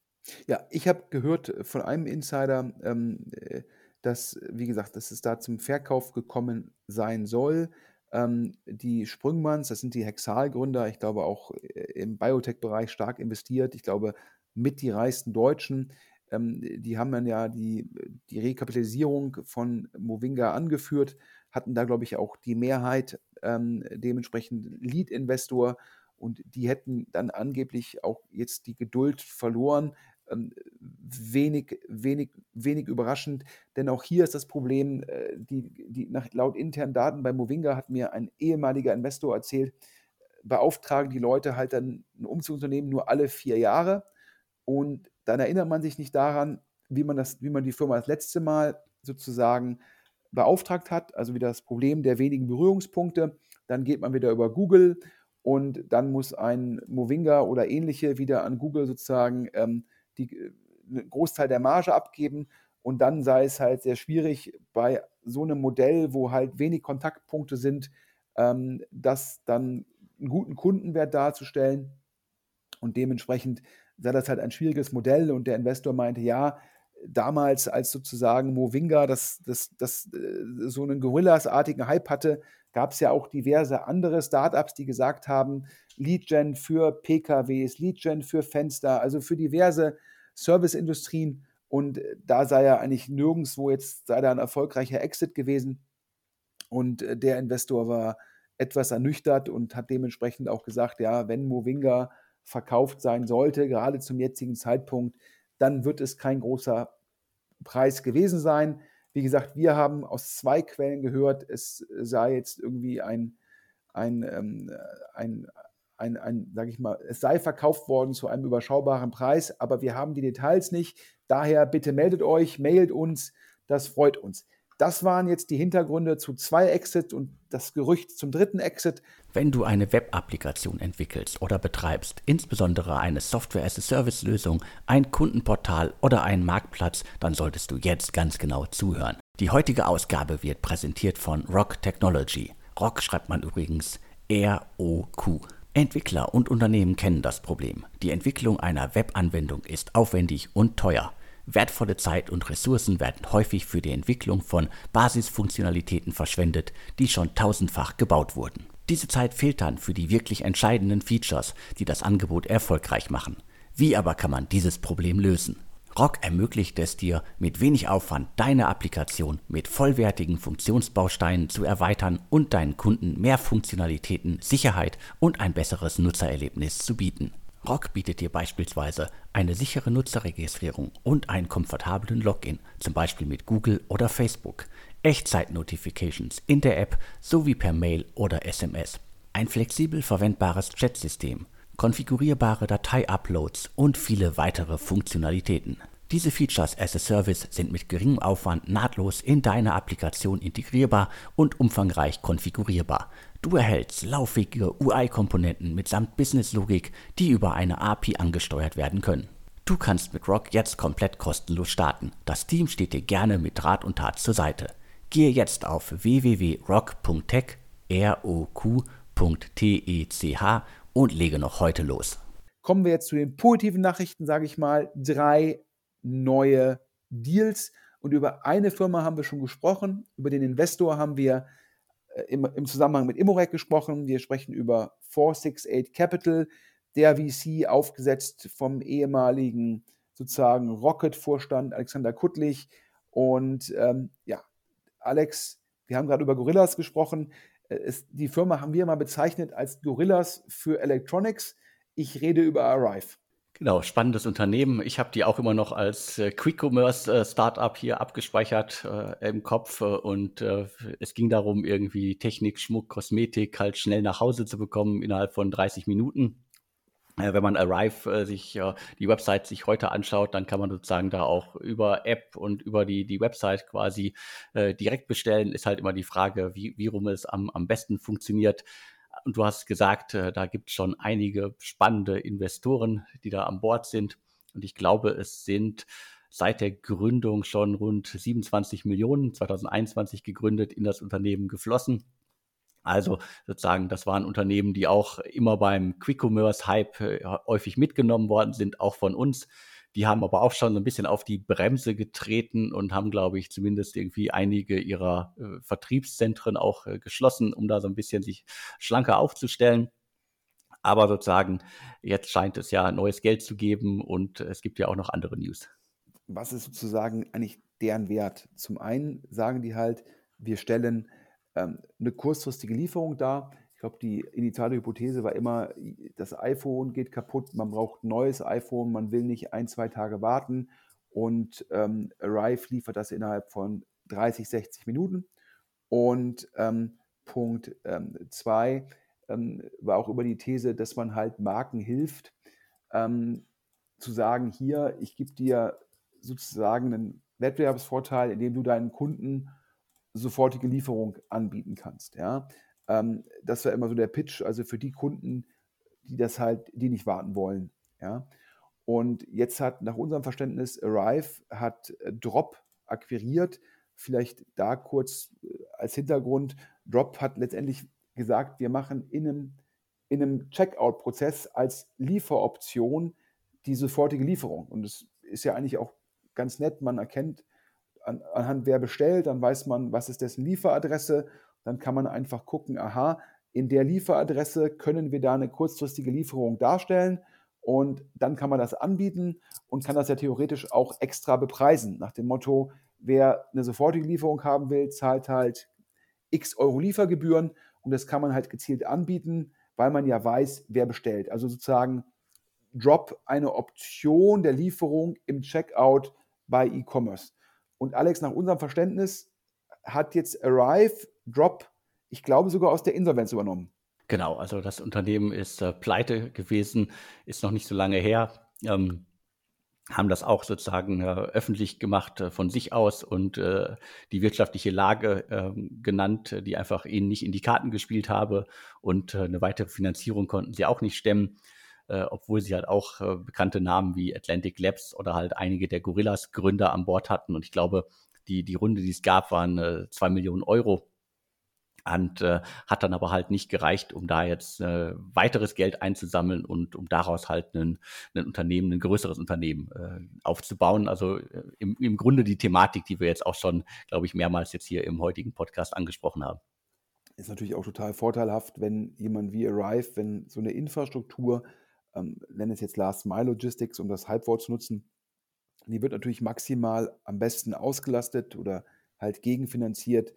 Ja, ich habe gehört von einem Insider, ähm, äh, dass, wie gesagt, dass es da zum Verkauf gekommen sein soll. Ähm, die Sprüngmanns, das sind die Hexal-Gründer, ich glaube auch äh, im Biotech-Bereich stark investiert. Ich glaube, mit die reichsten Deutschen. Ähm, die haben dann ja die, die Rekapitalisierung von Movinga angeführt, hatten da, glaube ich, auch die Mehrheit, ähm, dementsprechend Lead-Investor. Und die hätten dann angeblich auch jetzt die Geduld verloren, ähm, wenig, wenig, wenig überraschend, denn auch hier ist das Problem, äh, die, die nach, laut internen Daten bei Movinga hat mir ein ehemaliger Investor erzählt, beauftragen die Leute halt dann ein Umzugsunternehmen nur alle vier Jahre und dann erinnert man sich nicht daran, wie man, das, wie man die Firma das letzte Mal sozusagen beauftragt hat, also wieder das Problem der wenigen Berührungspunkte. Dann geht man wieder über Google und dann muss ein Movinga oder ähnliche wieder an Google sozusagen ähm, die, äh, einen Großteil der Marge abgeben. Und dann sei es halt sehr schwierig bei so einem Modell, wo halt wenig Kontaktpunkte sind, ähm, das dann einen guten Kundenwert darzustellen. Und dementsprechend sei das halt ein schwieriges Modell. Und der Investor meinte, ja, damals, als sozusagen Movinga das, das, das, äh, so einen Gorillas-artigen Hype hatte, gab es ja auch diverse andere Startups, die gesagt haben, Leadgen für PKWs, Leadgen für Fenster, also für diverse Serviceindustrien. Und äh, da sei ja eigentlich nirgendwo jetzt sei da ein erfolgreicher Exit gewesen. Und äh, der Investor war etwas ernüchtert und hat dementsprechend auch gesagt, ja, wenn Movinga verkauft sein sollte, gerade zum jetzigen Zeitpunkt, dann wird es kein großer Preis gewesen sein. Wie gesagt, wir haben aus zwei Quellen gehört, es sei jetzt irgendwie ein, ein, ähm, ein, ein, ein sage ich mal, es sei verkauft worden zu einem überschaubaren Preis, aber wir haben die Details nicht. Daher bitte meldet euch, mailt uns, das freut uns. Das waren jetzt die Hintergründe zu zwei Exits und das Gerücht zum dritten Exit. Wenn du eine Web-Applikation entwickelst oder betreibst, insbesondere eine Software-as-a-Service-Lösung, ein Kundenportal oder einen Marktplatz, dann solltest du jetzt ganz genau zuhören. Die heutige Ausgabe wird präsentiert von Rock Technology. Rock schreibt man übrigens R-O-Q. Entwickler und Unternehmen kennen das Problem. Die Entwicklung einer Webanwendung ist aufwendig und teuer. Wertvolle Zeit und Ressourcen werden häufig für die Entwicklung von Basisfunktionalitäten verschwendet, die schon tausendfach gebaut wurden. Diese Zeit fehlt dann für die wirklich entscheidenden Features, die das Angebot erfolgreich machen. Wie aber kann man dieses Problem lösen? Rock ermöglicht es dir, mit wenig Aufwand deine Applikation mit vollwertigen Funktionsbausteinen zu erweitern und deinen Kunden mehr Funktionalitäten, Sicherheit und ein besseres Nutzererlebnis zu bieten. Rock bietet dir beispielsweise eine sichere Nutzerregistrierung und einen komfortablen Login, zum Beispiel mit Google oder Facebook, Echtzeit-Notifications in der App sowie per Mail oder SMS, ein flexibel verwendbares Chatsystem, konfigurierbare Datei-Uploads und viele weitere Funktionalitäten. Diese Features as a Service sind mit geringem Aufwand nahtlos in deine Applikation integrierbar und umfangreich konfigurierbar. Du erhältst laufige UI-Komponenten mitsamt Business-Logik, die über eine API angesteuert werden können. Du kannst mit Rock jetzt komplett kostenlos starten. Das Team steht dir gerne mit Rat und Tat zur Seite. Gehe jetzt auf www.rock.tech, R-O-Q.T-E-C-H und lege noch heute los. Kommen wir jetzt zu den positiven Nachrichten, sage ich mal. Drei neue Deals. Und über eine Firma haben wir schon gesprochen. Über den Investor haben wir äh, im, im Zusammenhang mit Immorec gesprochen. Wir sprechen über 468 Capital, der VC aufgesetzt vom ehemaligen sozusagen Rocket-Vorstand Alexander Kuttlich. Und ähm, ja, Alex, wir haben gerade über Gorillas gesprochen. Äh, es, die Firma haben wir mal bezeichnet als Gorillas für Electronics. Ich rede über Arrive. Genau, spannendes Unternehmen. Ich habe die auch immer noch als äh, Quick-Commerce-Startup äh, hier abgespeichert äh, im Kopf. Äh, und äh, es ging darum, irgendwie Technik, Schmuck, Kosmetik halt schnell nach Hause zu bekommen innerhalb von 30 Minuten. Äh, wenn man Arrive sich die Website sich heute anschaut, dann kann man sozusagen da auch über App und über die, die Website quasi direkt bestellen. Ist halt immer die Frage, wie, wie rum es am, am besten funktioniert. Und du hast gesagt, äh, da gibt es schon einige spannende Investoren, die da an Bord sind. Und ich glaube, es sind seit der Gründung schon rund 27 Millionen, 2021 gegründet, in das Unternehmen geflossen. Also sozusagen, das waren Unternehmen, die auch immer beim Quick-Commerce-Hype äh, häufig mitgenommen worden sind, auch von uns. Die haben aber auch schon so ein bisschen auf die Bremse getreten und haben, glaube ich, zumindest irgendwie einige ihrer äh, Vertriebszentren auch äh, geschlossen, um da so ein bisschen sich schlanker aufzustellen. Aber sozusagen, jetzt scheint es ja neues Geld zu geben und es gibt ja auch noch andere News. Was ist sozusagen eigentlich deren Wert? Zum einen sagen die halt, wir stellen ähm, eine kurzfristige Lieferung dar. Ich glaube, die initiale Hypothese war immer, das iPhone geht kaputt, man braucht ein neues iPhone, man will nicht ein, zwei Tage warten und ähm, Arrive liefert das innerhalb von 30, 60 Minuten. Und ähm, Punkt 2 ähm, ähm, war auch über die These, dass man halt Marken hilft, ähm, zu sagen, hier, ich gebe dir sozusagen einen Wettbewerbsvorteil, indem du deinen Kunden sofortige Lieferung anbieten kannst. Ja? Ähm, das war immer so der Pitch, also für die Kunden, die das halt, die nicht warten wollen. Ja? Und jetzt hat nach unserem Verständnis Arrive hat äh, Drop akquiriert. Vielleicht da kurz äh, als Hintergrund. Drop hat letztendlich gesagt, wir machen in einem, in einem Checkout-Prozess als Lieferoption die sofortige Lieferung. Und es ist ja eigentlich auch ganz nett, man erkennt an, anhand wer bestellt, dann weiß man, was ist dessen Lieferadresse. Dann kann man einfach gucken, aha, in der Lieferadresse können wir da eine kurzfristige Lieferung darstellen und dann kann man das anbieten und kann das ja theoretisch auch extra bepreisen. Nach dem Motto, wer eine sofortige Lieferung haben will, zahlt halt x Euro Liefergebühren und das kann man halt gezielt anbieten, weil man ja weiß, wer bestellt. Also sozusagen Drop eine Option der Lieferung im Checkout bei E-Commerce. Und Alex, nach unserem Verständnis hat jetzt Arrive Drop, ich glaube sogar aus der Insolvenz übernommen. Genau, also das Unternehmen ist äh, pleite gewesen, ist noch nicht so lange her. Ähm, haben das auch sozusagen äh, öffentlich gemacht äh, von sich aus und äh, die wirtschaftliche Lage ähm, genannt, die einfach ihnen nicht in die Karten gespielt habe und äh, eine weitere Finanzierung konnten sie auch nicht stemmen äh, obwohl sie halt auch äh, bekannte Namen wie Atlantic Labs oder halt einige der Gorillas-Gründer an Bord hatten. Und ich glaube, die, die Runde, die es gab, waren zwei Millionen Euro. Und äh, hat dann aber halt nicht gereicht, um da jetzt äh, weiteres Geld einzusammeln und um daraus halt ein, Unternehmen, ein größeres Unternehmen äh, aufzubauen. Also äh, im, im Grunde die Thematik, die wir jetzt auch schon, glaube ich, mehrmals jetzt hier im heutigen Podcast angesprochen haben. Ist natürlich auch total vorteilhaft, wenn jemand wie Arrive, wenn so eine Infrastruktur ähm, nenne es jetzt Last Mile Logistics, um das Halbwort zu nutzen, die wird natürlich maximal am besten ausgelastet oder halt gegenfinanziert,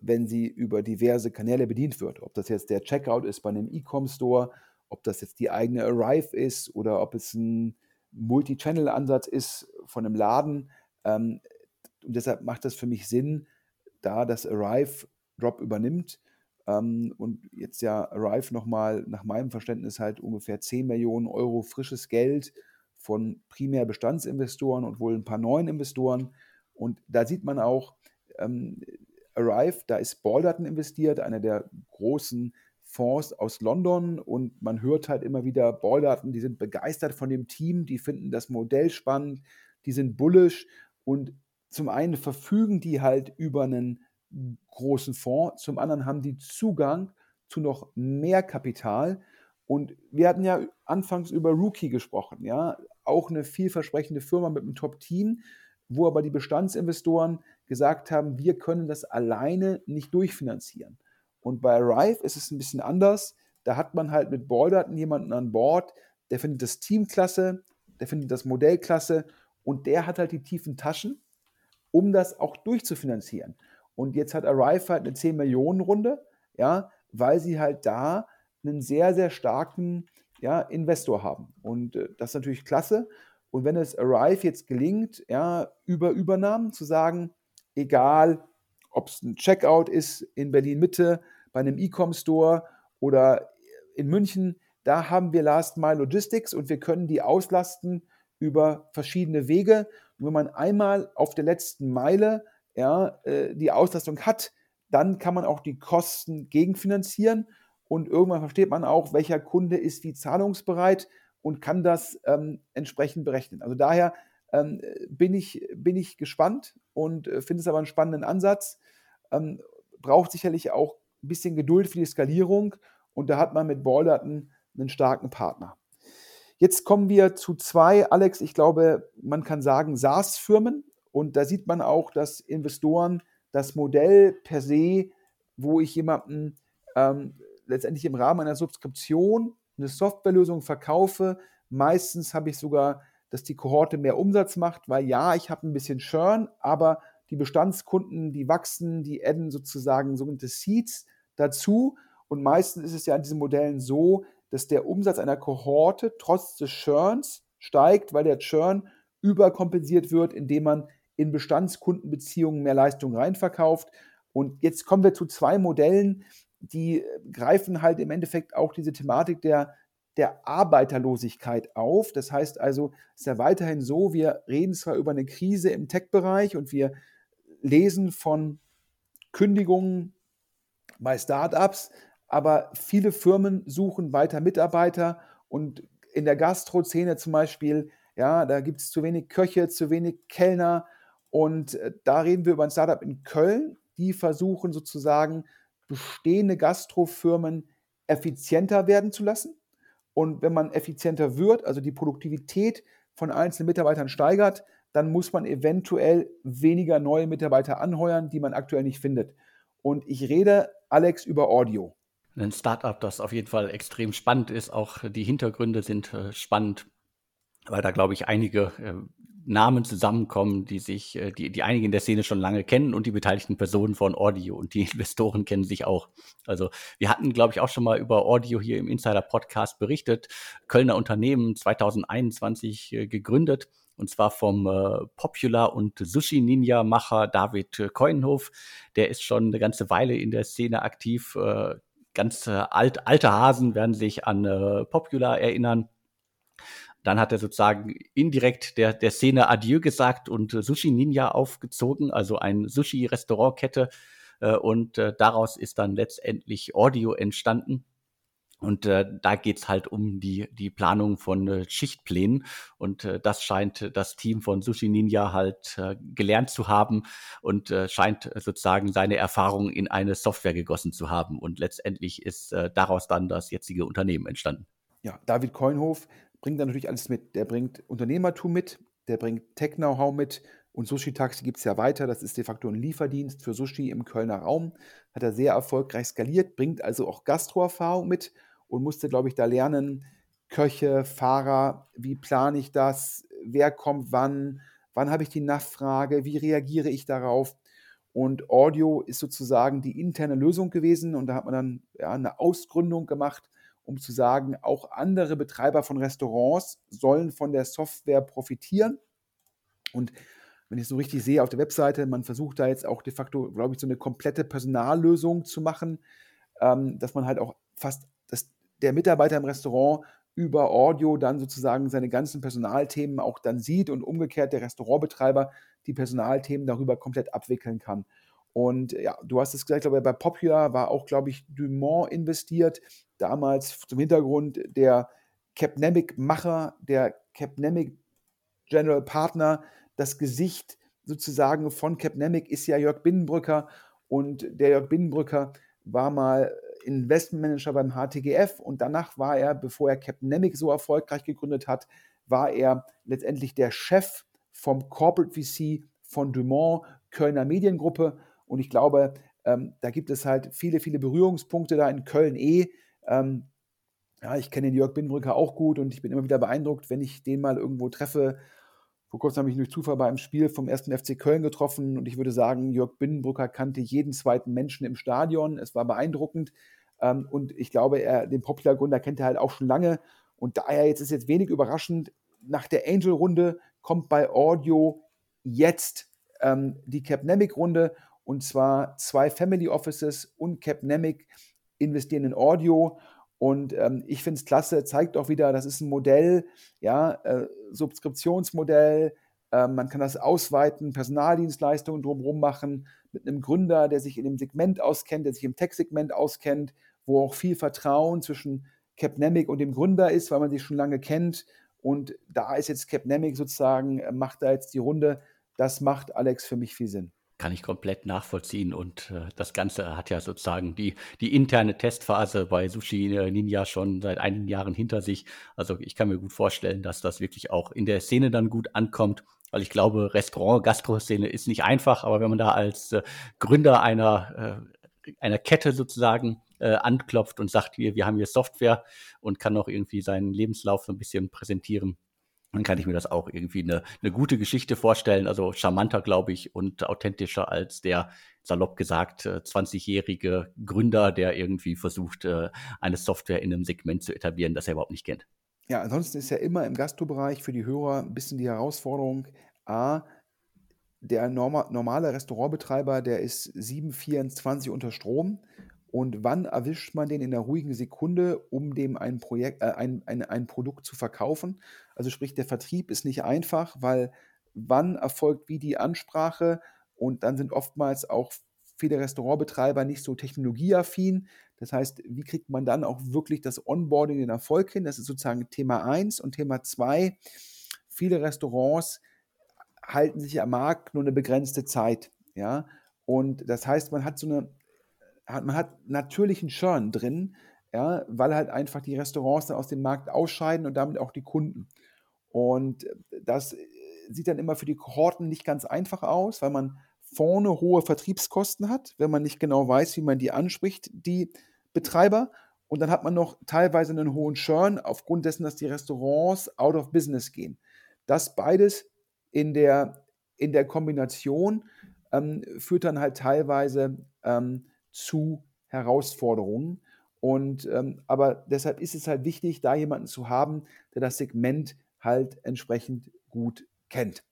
wenn sie über diverse Kanäle bedient wird. Ob das jetzt der Checkout ist bei einem E-Com-Store, ob das jetzt die eigene Arrive ist oder ob es ein Multi-Channel-Ansatz ist von einem Laden. Ähm, und deshalb macht das für mich Sinn, da das Arrive Drop übernimmt, ähm, und jetzt ja Arrive nochmal nach meinem Verständnis halt ungefähr 10 Millionen Euro frisches Geld von primär Bestandsinvestoren und wohl ein paar neuen Investoren. Und da sieht man auch, ähm, Arrive, da ist Balderton investiert, einer der großen Fonds aus London. Und man hört halt immer wieder, Balderton, die sind begeistert von dem Team, die finden das Modell spannend, die sind bullish. Und zum einen verfügen die halt über einen großen Fonds, zum anderen haben die Zugang zu noch mehr Kapital. Und wir hatten ja anfangs über Rookie gesprochen, ja, auch eine vielversprechende Firma mit einem Top-Team, wo aber die Bestandsinvestoren gesagt haben, wir können das alleine nicht durchfinanzieren. Und bei Arrive ist es ein bisschen anders. Da hat man halt mit Balderton jemanden an Bord, der findet das Team klasse, der findet das Modell klasse und der hat halt die tiefen Taschen, um das auch durchzufinanzieren. Und jetzt hat Arrive halt eine 10 Millionen Runde, ja, weil sie halt da einen sehr, sehr starken ja, Investor haben. Und äh, das ist natürlich klasse. Und wenn es Arrive jetzt gelingt, ja, über Übernahmen zu sagen, egal ob es ein Checkout ist in Berlin Mitte, bei einem E-Com-Store oder in München, da haben wir Last Mile Logistics und wir können die auslasten über verschiedene Wege. Und wenn man einmal auf der letzten Meile ja, äh, die Auslastung hat, dann kann man auch die Kosten gegenfinanzieren und irgendwann versteht man auch, welcher Kunde ist wie zahlungsbereit und kann das ähm, entsprechend berechnen. Also daher ähm, bin, ich, bin ich gespannt und äh, finde es aber einen spannenden Ansatz. Ähm, braucht sicherlich auch ein bisschen Geduld für die Skalierung und da hat man mit Balderton einen starken Partner. Jetzt kommen wir zu zwei, Alex, ich glaube, man kann sagen SaaS-Firmen. Und da sieht man auch, dass Investoren das Modell per se, wo ich jemanden ähm, letztendlich im Rahmen einer Subskription eine Softwarelösung verkaufe, meistens habe ich sogar, dass die Kohorte mehr Umsatz macht, weil ja, ich habe ein bisschen Churn, aber die Bestandskunden, die wachsen, die adden sozusagen sogenannte Seeds dazu. Und meistens ist es ja in diesen Modellen so, dass der Umsatz einer Kohorte trotz des Churns steigt, weil der Churn überkompensiert wird, indem man in Bestandskundenbeziehungen mehr Leistung reinverkauft. Und jetzt kommen wir zu zwei Modellen, die greifen halt im Endeffekt auch diese Thematik der, der Arbeiterlosigkeit auf. Das heißt also, es ist ja weiterhin so, wir reden zwar über eine Krise im Tech-Bereich und wir lesen von Kündigungen bei Startups, aber viele Firmen suchen weiter Mitarbeiter und in der Gastrozene zum Beispiel, ja, da gibt es zu wenig Köche, zu wenig Kellner und äh, da reden wir über ein Startup in Köln, die versuchen sozusagen bestehende Gastrofirmen effizienter werden zu lassen. Und wenn man effizienter wird, also die Produktivität von einzelnen Mitarbeitern steigert, dann muss man eventuell weniger neue Mitarbeiter anheuern, die man aktuell nicht findet. Und ich rede, Alex, über Audio. Ein Startup, das auf jeden Fall extrem spannend ist. Auch die Hintergründe sind äh, spannend, weil da, glaube ich, einige äh, Namen zusammenkommen, die sich, äh, die, die einige in der Szene schon lange kennen und die beteiligten Personen von Audio und die Investoren kennen sich auch. Also wir hatten, glaube ich, auch schon mal über Audio hier im Insider-Podcast berichtet. Kölner Unternehmen 2021 äh, gegründet und zwar vom äh, Popular und Sushi Ninja Macher David Keuenhof. Der ist schon eine ganze Weile in der Szene aktiv. Äh, ganz äh, alt, alte Hasen werden sich an äh, Popular erinnern. Dann hat er sozusagen indirekt der, der Szene Adieu gesagt und äh, Sushi Ninja aufgezogen, also ein Sushi-Restaurantkette. Äh, und äh, daraus ist dann letztendlich Audio entstanden. Und äh, da geht's halt um die, die Planung von äh, Schichtplänen. Und äh, das scheint das Team von Sushi Ninja halt äh, gelernt zu haben und äh, scheint sozusagen seine Erfahrungen in eine Software gegossen zu haben. Und letztendlich ist äh, daraus dann das jetzige Unternehmen entstanden. Ja, David Koinhof bringt dann natürlich alles mit. Der bringt Unternehmertum mit, der bringt Tech-Know-how mit und Sushi Taxi gibt es ja weiter. Das ist de facto ein Lieferdienst für Sushi im Kölner Raum. Hat er sehr erfolgreich skaliert, bringt also auch Gastroerfahrung mit und musste, glaube ich, da lernen, Köche, Fahrer, wie plane ich das, wer kommt wann, wann habe ich die Nachfrage, wie reagiere ich darauf. Und Audio ist sozusagen die interne Lösung gewesen und da hat man dann ja, eine Ausgründung gemacht um zu sagen, auch andere Betreiber von Restaurants sollen von der Software profitieren. Und wenn ich so richtig sehe auf der Webseite, man versucht da jetzt auch de facto, glaube ich, so eine komplette Personallösung zu machen, ähm, dass man halt auch fast, dass der Mitarbeiter im Restaurant über Audio dann sozusagen seine ganzen Personalthemen auch dann sieht und umgekehrt der Restaurantbetreiber die Personalthemen darüber komplett abwickeln kann. Und ja, du hast es gesagt, glaube bei Popular war auch, glaube ich, Dumont investiert. Damals zum Hintergrund der Capnemic-Macher, der Capnemic General Partner, das Gesicht sozusagen von Capnemic ist ja Jörg Binnenbrücker. Und der Jörg Binnenbrücker war mal Investmentmanager beim HTGF und danach war er, bevor er Capnemic so erfolgreich gegründet hat, war er letztendlich der Chef vom Corporate VC von Dumont, Kölner Mediengruppe und ich glaube, ähm, da gibt es halt viele, viele Berührungspunkte da in Köln eh. Ähm, ja, ich kenne den Jörg Binnenbrücker auch gut und ich bin immer wieder beeindruckt, wenn ich den mal irgendwo treffe. Vor kurzem habe ich durch Zufall bei einem Spiel vom 1. FC Köln getroffen und ich würde sagen, Jörg Binnenbrücker kannte jeden zweiten Menschen im Stadion. Es war beeindruckend. Ähm, und ich glaube, er, den Popular-Gründer kennt er halt auch schon lange. Und daher jetzt ist jetzt wenig überraschend. Nach der Angel-Runde kommt bei Audio jetzt ähm, die Capnemic-Runde und zwar zwei Family Offices und Capnemic investieren in Audio. Und ähm, ich finde es klasse, zeigt auch wieder, das ist ein Modell, ja, äh, Subskriptionsmodell. Äh, man kann das ausweiten, Personaldienstleistungen drumherum machen, mit einem Gründer, der sich in dem Segment auskennt, der sich im Tech-Segment auskennt, wo auch viel Vertrauen zwischen Capnemic und dem Gründer ist, weil man sich schon lange kennt. Und da ist jetzt Capnemic sozusagen, äh, macht da jetzt die Runde. Das macht Alex für mich viel Sinn. Kann ich komplett nachvollziehen. Und äh, das Ganze hat ja sozusagen die, die interne Testphase bei Sushi äh, Ninja schon seit einigen Jahren hinter sich. Also ich kann mir gut vorstellen, dass das wirklich auch in der Szene dann gut ankommt, weil ich glaube, Restaurant, Gastro-Szene ist nicht einfach, aber wenn man da als äh, Gründer einer, äh, einer Kette sozusagen äh, anklopft und sagt, wir, wir haben hier Software und kann auch irgendwie seinen Lebenslauf so ein bisschen präsentieren, dann kann ich mir das auch irgendwie eine, eine gute Geschichte vorstellen. Also charmanter, glaube ich, und authentischer als der, salopp gesagt, 20-jährige äh, Gründer, der irgendwie versucht, äh, eine Software in einem Segment zu etablieren, das er überhaupt nicht kennt. Ja, ansonsten ist ja immer im Gastrobereich für die Hörer ein bisschen die Herausforderung, A, der norma normale Restaurantbetreiber, der ist 724 unter Strom. Und wann erwischt man den in der ruhigen Sekunde, um dem ein, Projekt, äh, ein, ein, ein Produkt zu verkaufen? Also sprich, der Vertrieb ist nicht einfach, weil wann erfolgt wie die Ansprache und dann sind oftmals auch viele Restaurantbetreiber nicht so technologieaffin. Das heißt, wie kriegt man dann auch wirklich das Onboarding, den Erfolg hin? Das ist sozusagen Thema 1 und Thema 2. Viele Restaurants halten sich am Markt nur eine begrenzte Zeit. Ja? Und das heißt, man hat so eine hat, man hat natürlichen Churn drin, ja, weil halt einfach die Restaurants dann aus dem Markt ausscheiden und damit auch die Kunden. Und das sieht dann immer für die Kohorten nicht ganz einfach aus, weil man vorne hohe Vertriebskosten hat, wenn man nicht genau weiß, wie man die anspricht, die Betreiber. Und dann hat man noch teilweise einen hohen Churn aufgrund dessen, dass die Restaurants out of business gehen. Das beides in der, in der Kombination ähm, führt dann halt teilweise ähm, zu Herausforderungen. Und ähm, aber deshalb ist es halt wichtig, da jemanden zu haben, der das Segment halt entsprechend gut kennt.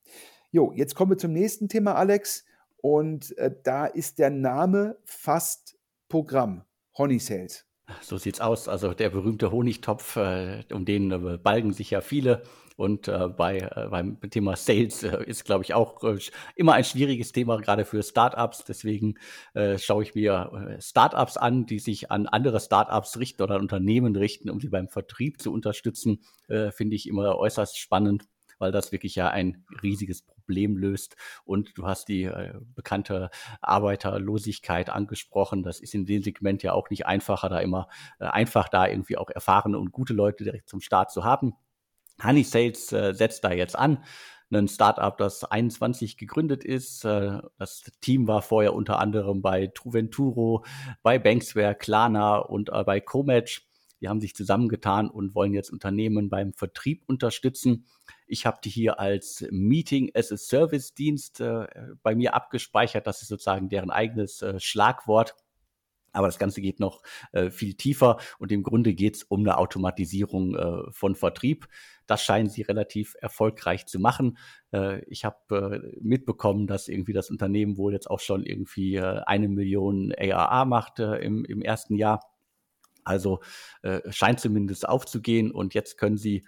Jo, jetzt kommen wir zum nächsten Thema, Alex. Und äh, da ist der Name fast Programm. Honey Sales. So sieht's aus. Also der berühmte Honigtopf, äh, um den äh, balgen sich ja viele. Und äh, bei, äh, beim Thema Sales äh, ist, glaube ich, auch äh, immer ein schwieriges Thema, gerade für Startups. Deswegen äh, schaue ich mir äh, Startups an, die sich an andere Startups richten oder an Unternehmen richten, um sie beim Vertrieb zu unterstützen. Äh, Finde ich immer äußerst spannend weil das wirklich ja ein riesiges Problem löst. Und du hast die äh, bekannte Arbeiterlosigkeit angesprochen. Das ist in dem Segment ja auch nicht einfacher, da immer äh, einfach da irgendwie auch erfahrene und gute Leute direkt zum Start zu haben. Honey Sales äh, setzt da jetzt an. Ein Startup, das 21 gegründet ist. Äh, das Team war vorher unter anderem bei Truventuro, bei Banksware, Klarna und äh, bei Comatch. Die haben sich zusammengetan und wollen jetzt Unternehmen beim Vertrieb unterstützen. Ich habe die hier als Meeting as a Service Dienst äh, bei mir abgespeichert. Das ist sozusagen deren eigenes äh, Schlagwort. Aber das Ganze geht noch äh, viel tiefer und im Grunde geht es um eine Automatisierung äh, von Vertrieb. Das scheinen sie relativ erfolgreich zu machen. Äh, ich habe äh, mitbekommen, dass irgendwie das Unternehmen wohl jetzt auch schon irgendwie äh, eine Million ARA macht äh, im, im ersten Jahr. Also scheint zumindest aufzugehen und jetzt können sie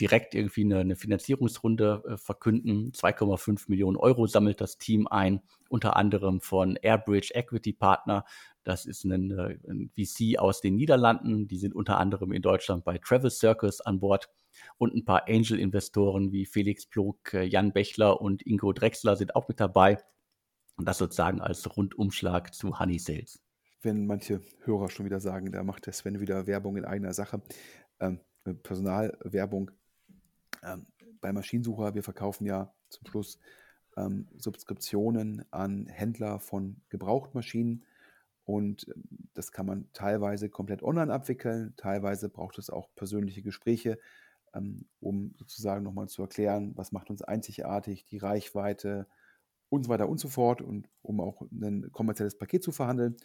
direkt irgendwie eine, eine Finanzierungsrunde äh, verkünden. 2,5 Millionen Euro sammelt das Team ein, unter anderem von Airbridge Equity Partner. Das ist ein, äh, ein VC aus den Niederlanden. Die sind unter anderem in Deutschland bei Travel Circus an Bord. Und ein paar Angel-Investoren wie Felix Plog, Jan Bechler und Ingo Drexler sind auch mit dabei. Und das sozusagen als Rundumschlag zu Honey Sales. Wenn manche Hörer schon wieder sagen, da macht der Sven wieder Werbung in eigener Sache. Ähm, Personalwerbung ähm, bei Maschinensucher. Wir verkaufen ja zum Schluss ähm, Subskriptionen an Händler von Gebrauchtmaschinen. Und ähm, das kann man teilweise komplett online abwickeln, teilweise braucht es auch persönliche Gespräche, ähm, um sozusagen nochmal zu erklären, was macht uns einzigartig, die Reichweite und so weiter und so fort und um auch ein kommerzielles Paket zu verhandeln.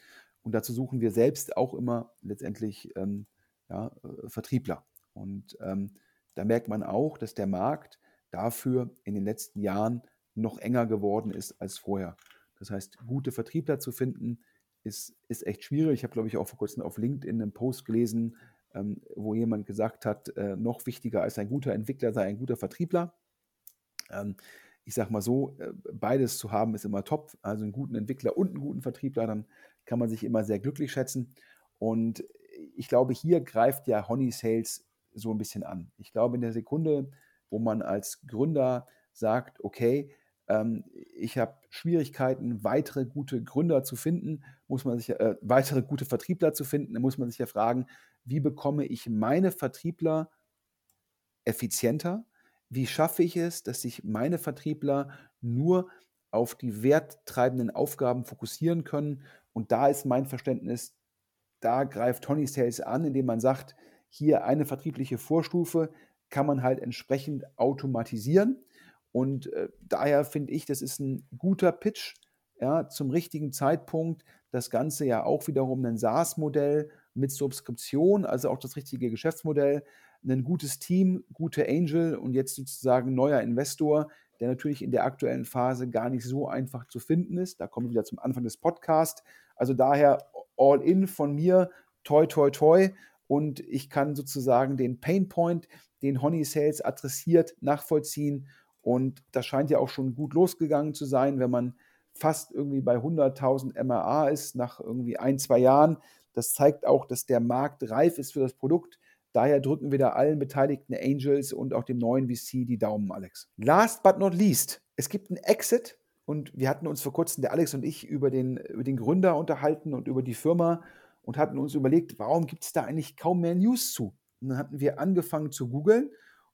Und dazu suchen wir selbst auch immer letztendlich ähm, ja, äh, Vertriebler. Und ähm, da merkt man auch, dass der Markt dafür in den letzten Jahren noch enger geworden ist als vorher. Das heißt, gute Vertriebler zu finden, ist, ist echt schwierig. Ich habe, glaube ich, auch vor kurzem auf LinkedIn einen Post gelesen, ähm, wo jemand gesagt hat, äh, noch wichtiger als ein guter Entwickler sei ein guter Vertriebler. Ähm, ich sage mal so, äh, beides zu haben ist immer top. Also einen guten Entwickler und einen guten Vertriebler, dann kann man sich immer sehr glücklich schätzen. Und ich glaube, hier greift ja Honey Sales so ein bisschen an. Ich glaube, in der Sekunde, wo man als Gründer sagt, okay, Ähm, ich habe Schwierigkeiten, weitere gute Gründer zu finden, muss man sich äh, weitere gute Vertriebler zu finden. Da muss man sich ja fragen, wie bekomme ich meine Vertriebler effizienter? Wie schaffe ich es, dass sich meine Vertriebler nur auf die werttreibenden Aufgaben fokussieren können? Und da ist mein Verständnis, da greift Tony Sales an, indem man sagt, hier eine vertriebliche Vorstufe kann man halt entsprechend automatisieren. Und äh, daher finde ich, das ist ein guter Pitch ja, zum richtigen Zeitpunkt. Das Ganze ja auch wiederum ein SaaS-Modell mit Subskription, also auch das richtige Geschäftsmodell. Ein gutes Team, gute Angel und jetzt sozusagen neuer Investor, der natürlich in der aktuellen Phase gar nicht so einfach zu finden ist. Da kommen wir wieder zum Anfang des Podcasts. Also daher all in von mir, toi, toi, toi. Und ich kann sozusagen den Painpoint, den Honey Sales adressiert, nachvollziehen. Und das scheint ja auch schon gut losgegangen zu sein, wenn man fast irgendwie bei 100.000 MRA ist nach irgendwie ein, zwei Jahren. Das zeigt auch, dass der Markt reif ist für das Produkt. Daher drücken wir da allen beteiligten Angels und auch dem neuen VC die Daumen, Alex. Last but not least, es gibt einen Exit und wir hatten uns vor kurzem, der Alex und ich, über den, über den Gründer unterhalten und über die Firma und hatten uns überlegt, warum gibt es da eigentlich kaum mehr News zu? Und dann hatten wir angefangen zu googeln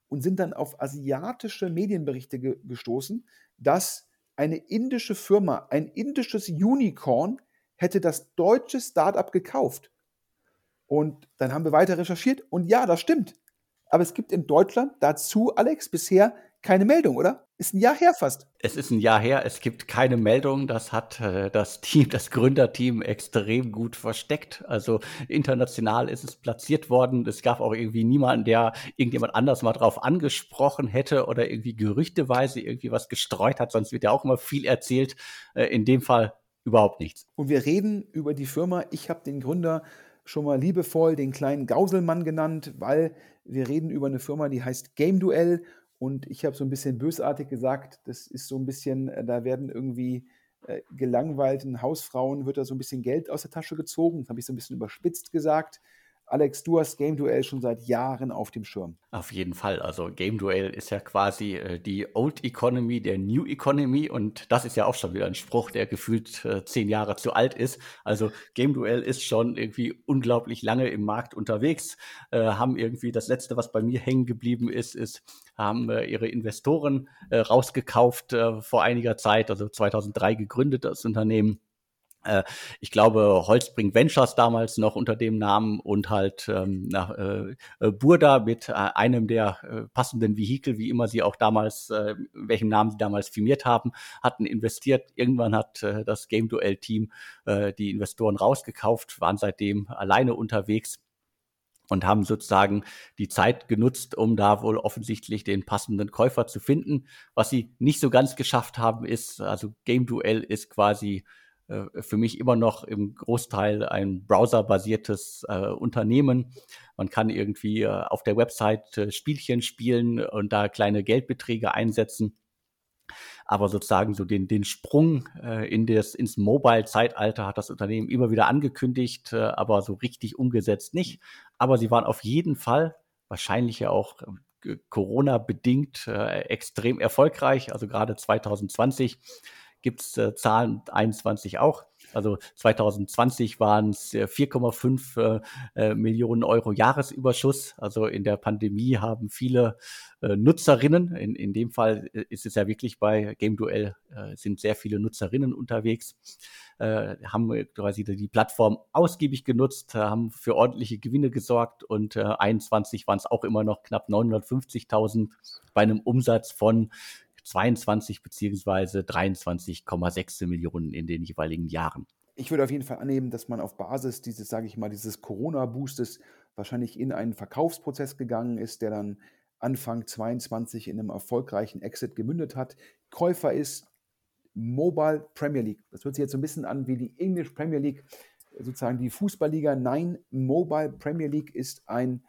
und sind dann auf asiatische Medienberichte ge gestoßen, dass eine indische Firma, ein indisches Unicorn, hätte das deutsche Startup gekauft. Und dann haben wir weiter recherchiert und ja, das stimmt. Aber es gibt in Deutschland dazu, Alex, bisher keine Meldung, oder? Ist ein Jahr her fast. Es ist ein Jahr her, es gibt keine Meldung. Das hat äh, das Team, das Gründerteam extrem gut versteckt. Also international ist es platziert worden. Es gab auch irgendwie niemanden, der irgendjemand anders mal drauf angesprochen hätte oder irgendwie gerüchteweise irgendwie was gestreut hat. Sonst wird ja auch immer viel erzählt. Äh, in dem Fall überhaupt nichts. Und wir reden über die Firma. Ich habe den Gründer schon mal liebevoll den kleinen Gauselmann genannt, weil wir reden über eine Firma, die heißt Game Duell und ich habe so ein bisschen bösartig gesagt, das ist so ein bisschen, äh, da werden irgendwie äh, gelangweilten Hausfrauen, wird da so ein bisschen Geld aus der Tasche gezogen. Das habe ich so ein bisschen überspitzt gesagt. Alex, du hast Game Duell schon seit Jahren auf dem Schirm. Auf jeden Fall. Also Game Duell ist ja quasi äh, die Old Economy der New Economy und das ist ja auch schon wieder ein Spruch, der gefühlt äh, zehn Jahre zu alt ist. Also Game Duell ist schon irgendwie unglaublich lange im Markt unterwegs, äh, haben irgendwie das letzte, was bei mir hängen geblieben ist, ist haben äh, ihre Investoren äh, rausgekauft äh, vor einiger Zeit, also 2003 gegründet das Unternehmen ich glaube, Holzbring Ventures damals noch unter dem Namen und halt ähm, nach, äh, äh, Burda mit äh, einem der äh, passenden Vehikel, wie immer sie auch damals, äh, welchem Namen sie damals firmiert haben, hatten investiert. Irgendwann hat äh, das Game Duell Team äh, die Investoren rausgekauft, waren seitdem alleine unterwegs und haben sozusagen die Zeit genutzt, um da wohl offensichtlich den passenden Käufer zu finden. Was sie nicht so ganz geschafft haben, ist, also Game Duell ist quasi äh, für mich immer noch im Großteil ein browserbasiertes äh, Unternehmen. Man kann irgendwie äh, auf der Website äh, Spielchen spielen und da kleine Geldbeträge einsetzen. Aber sozusagen so den, den Sprung äh, in das, ins Mobile-Zeitalter hat das Unternehmen immer wieder angekündigt, äh, aber so richtig umgesetzt nicht. Aber sie waren auf jeden Fall, wahrscheinlich ja auch Corona-bedingt, extrem erfolgreich. Also gerade 2020 gibt es äh, Zahlen 21 auch. Also 2020 waren es 4,5 äh, Millionen Euro Jahresüberschuss. Also in der Pandemie haben viele äh, Nutzerinnen, in, in dem Fall äh, ist es ja wirklich bei Game Duell, äh, sind sehr viele Nutzerinnen unterwegs, äh, haben quasi die Plattform ausgiebig genutzt, haben für ordentliche Gewinne gesorgt und 21 waren es auch immer noch knapp 950.000 bei einem Umsatz von 22 beziehungsweise 23,6 Millionen in den jeweiligen Jahren. Ich würde auf jeden Fall annehmen, dass man auf Basis dieses, sage ich mal, dieses Corona-Boostes wahrscheinlich in einen Verkaufsprozess gegangen ist, der dann Anfang 22 in einem erfolgreichen Exit gemündet hat. Käufer ist Mobile Premier League. Das hört sich jetzt so ein bisschen an wie die English Premier League, sozusagen die Fußballliga. Nein, Mobile Premier League ist ein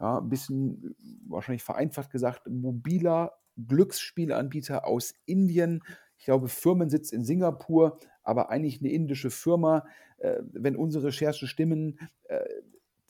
ja, bisschen wahrscheinlich vereinfacht gesagt mobiler Glücksspielanbieter aus Indien. Ich glaube, Firmensitz in Singapur, aber eigentlich eine indische Firma. Äh, wenn unsere Recherche stimmen, äh,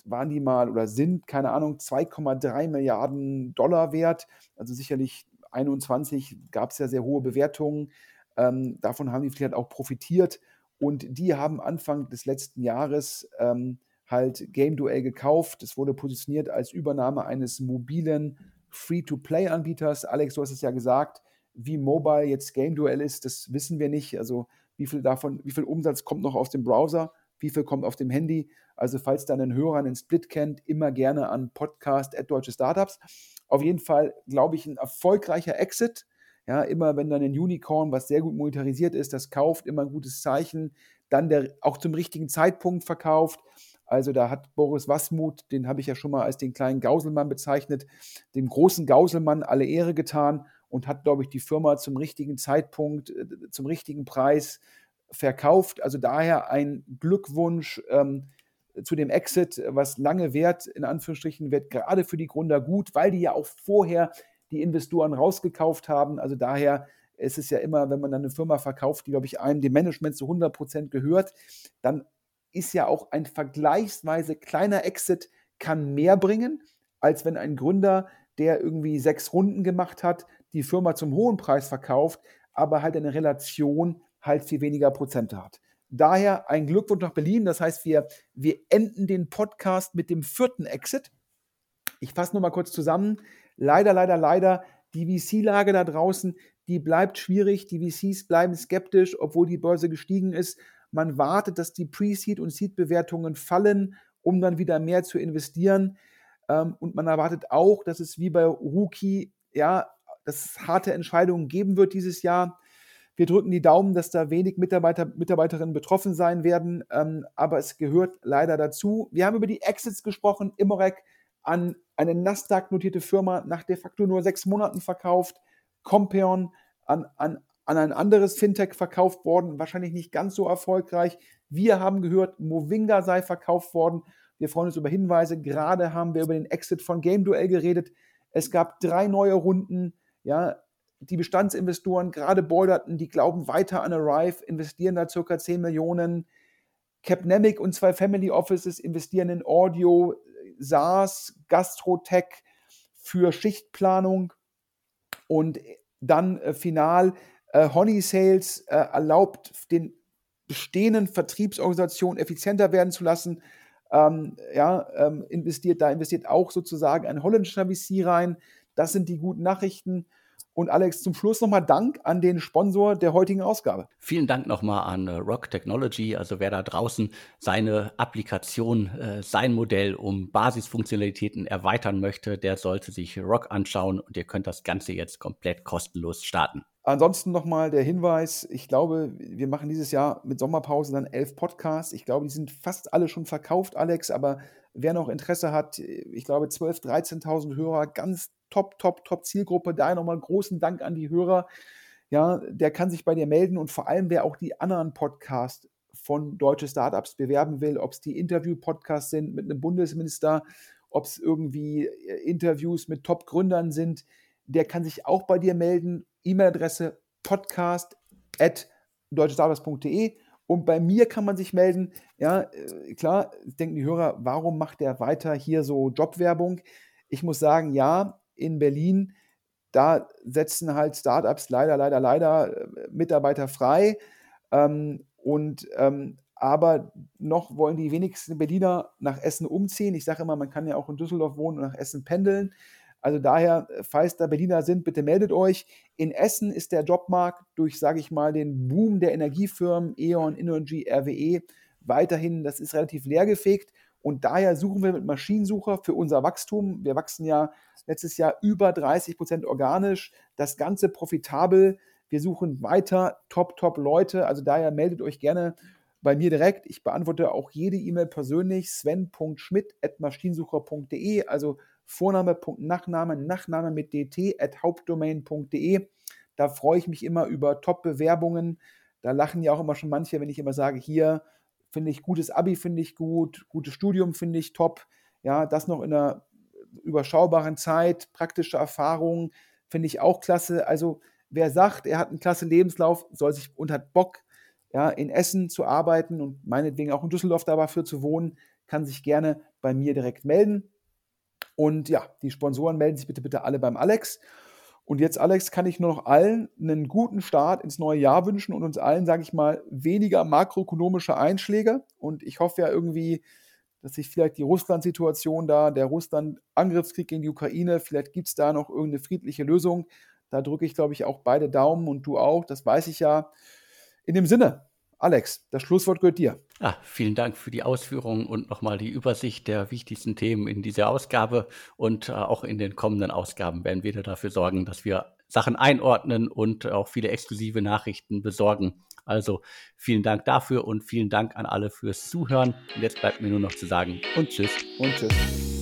waren die mal oder sind, keine Ahnung, 2,3 Milliarden Dollar wert. Also sicherlich 21 gab es ja sehr hohe Bewertungen. Ähm, davon haben die vielleicht auch profitiert. Und die haben Anfang des letzten Jahres ähm, halt Game Duell gekauft. Es wurde positioniert als Übernahme eines mobilen Free-to-Play-Anbieters. Alex, du hast es ja gesagt, wie mobile jetzt Game Duell ist, das wissen wir nicht. Also wie viel davon, wie viel Umsatz kommt noch aus dem Browser, wie viel kommt auf dem Handy. Also falls da ein Hörer einen Split kennt, immer gerne an Podcast at Deutsche Startups. Auf jeden Fall, glaube ich, ein erfolgreicher Exit. Ja, immer wenn dann ein Unicorn, was sehr gut monetarisiert ist, das kauft, immer ein gutes Zeichen. Dann der auch zum richtigen Zeitpunkt verkauft. Also da hat Boris Wasmuth, den habe ich ja schon mal als den kleinen Gauselmann bezeichnet, dem großen Gauselmann alle Ehre getan und hat, glaube ich, die Firma zum richtigen Zeitpunkt, äh, zum richtigen Preis verkauft. Also daher ein Glückwunsch ähm, zu dem Exit, was lange wert, in Anführungsstrichen, wird gerade für die Gründer gut, weil die ja auch vorher die Investoren rausgekauft haben. Also daher ist es ja immer, wenn man dann eine Firma verkauft, die, glaube ich, einem dem Management zu 100 Prozent gehört, dann ist ja auch ein vergleichsweise kleiner Exit kann mehr bringen, als wenn ein Gründer, der irgendwie sechs Runden gemacht hat, die Firma zum hohen Preis verkauft, aber halt eine Relation halt viel weniger Prozente hat. Daher ein Glückwunsch nach Berlin. Das heißt, wir, wir enden den Podcast mit dem vierten Exit. Ich fasse nur mal kurz zusammen. Leider, leider, leider, die VC-Lage da draußen, die bleibt schwierig. Die VCs bleiben skeptisch, obwohl die Börse gestiegen ist. Man wartet, dass die Pre-Seed- und Seed-Bewertungen fallen, um dann wieder mehr zu investieren. Ähm, und man erwartet auch, dass es wie bei Rookie, ja, dass es harte Entscheidungen geben wird dieses Jahr. Wir drücken die Daumen, dass da wenig Mitarbeiter, Mitarbeiterinnen betroffen sein werden, ähm, aber es gehört leider dazu. Wir haben über die Exits gesprochen. Immorec an eine Nasdaq-notierte Firma nach de facto nur sechs Monaten verkauft. Compeon an, an an ein anderes Fintech verkauft worden, wahrscheinlich nicht ganz so erfolgreich. Wir haben gehört, Movinga sei verkauft worden. Wir freuen uns über Hinweise. Gerade haben wir über den Exit von Game Duell geredet. Es gab drei neue Runden. Ja, die Bestandsinvestoren, gerade Boilerton, die glauben weiter an Arrive, investieren da circa 10 Millionen. Capnemic und zwei Family Offices investieren in Audio, SaaS, Gastrotech für Schichtplanung. Und dann äh, final äh, Honey Sales äh, erlaubt den bestehenden Vertriebsorganisationen effizienter werden zu lassen. Ähm, ja, ähm, investiert, da investiert auch sozusagen ein holländischer VC rein. Das sind die guten Nachrichten. Und Alex, zum Schluss nochmal Dank an den Sponsor der heutigen Ausgabe. Vielen Dank nochmal an äh, Rock Technology. Also wer da draußen seine Applikation, äh, sein Modell um Basisfunktionalitäten erweitern möchte, der sollte sich Rock anschauen und ihr könnt das Ganze jetzt komplett kostenlos starten. Ansonsten nochmal der Hinweis, ich glaube, wir machen dieses Jahr mit Sommerpause dann elf Podcasts. Ich glaube, die sind fast alle schon verkauft, Alex, aber wer noch Interesse hat, ich glaube 12.000, 13.000 Hörer, ganz top, top, top Zielgruppe. Daher nochmal großen Dank an die Hörer. Ja, der kann sich bei dir melden und vor allem, wer auch die anderen Podcasts von deutsche Startups bewerben will, ob es die Interview-Podcasts sind mit einem Bundesminister, ob es irgendwie Interviews mit Top-Gründern sind, der kann sich auch bei dir melden. E-Mail-Adresse podcast at deutschestartups.de und bei mir kann man sich melden. Ja, äh, klar, denken die Hörer, warum macht der weiter hier so Jobwerbung? Ich muss sagen, ja, in Berlin, da setzen halt Startups leider, leider, leider äh, Mitarbeiter frei. Ähm, und ähm, aber noch wollen die wenigsten Berliner nach Essen umziehen. Ich sage immer, man kann ja auch in Düsseldorf wohnen und nach Essen pendeln. Also daher, falls da Berliner sind, bitte meldet euch. In Essen ist der Jobmarkt durch, sage ich mal, den Boom der Energiefirmen E.ON, Energy, RWE weiterhin, das ist relativ leergefegt. Und daher suchen wir mit Maschinensucher für unser Wachstum. Wir wachsen ja letztes Jahr über 30 Prozent organisch. Das Ganze profitabel. Wir suchen weiter Top, Top Leute. Also daher meldet euch gerne bei mir direkt. Ich beantworte auch jede E-Mail persönlich. sven.schmidt.maschinensucher.de. Also Vorname, Nachname, Nachname mit dt at hauptdomain.de. Da freue ich mich immer über Top-Bewerbungen. Da lachen ja auch immer schon manche, wenn ich immer sage, hier finde ich gutes Abi, finde ich gut, gutes Studium finde ich top. Ja, das noch in einer überschaubaren Zeit, praktische Erfahrung finde ich auch klasse. Also wer sagt, er hat einen klasse Lebenslauf, soll sich und hat Bock, ja, in Essen zu arbeiten und meinetwegen auch in Düsseldorf dafür zu wohnen, kann sich gerne bei mir direkt melden. Und ja, die Sponsoren melden sich bitte, bitte alle beim Alex. Und jetzt, Alex, kann ich nur noch allen einen guten Start ins neue Jahr wünschen und uns allen, sage ich mal, weniger makroökonomische Einschläge. Und ich hoffe ja irgendwie, dass sich vielleicht die Russland-Situation da, der Russland-Angriffskrieg gegen die Ukraine, vielleicht gibt es da noch irgendeine friedliche Lösung. Da drücke ich, glaube ich, auch beide Daumen und du auch, das weiß ich ja. In dem Sinne, Alex, das Schlusswort gehört dir. Ah, vielen Dank für die Ausführungen und nochmal die Übersicht der wichtigsten Themen in dieser Ausgabe. Und äh, auch in den kommenden Ausgaben werden wir dafür sorgen, dass wir Sachen einordnen und auch viele exklusive Nachrichten besorgen. Also vielen Dank dafür und vielen Dank an alle fürs Zuhören. Und jetzt bleibt mir nur noch zu sagen und tschüss. Und tschüss.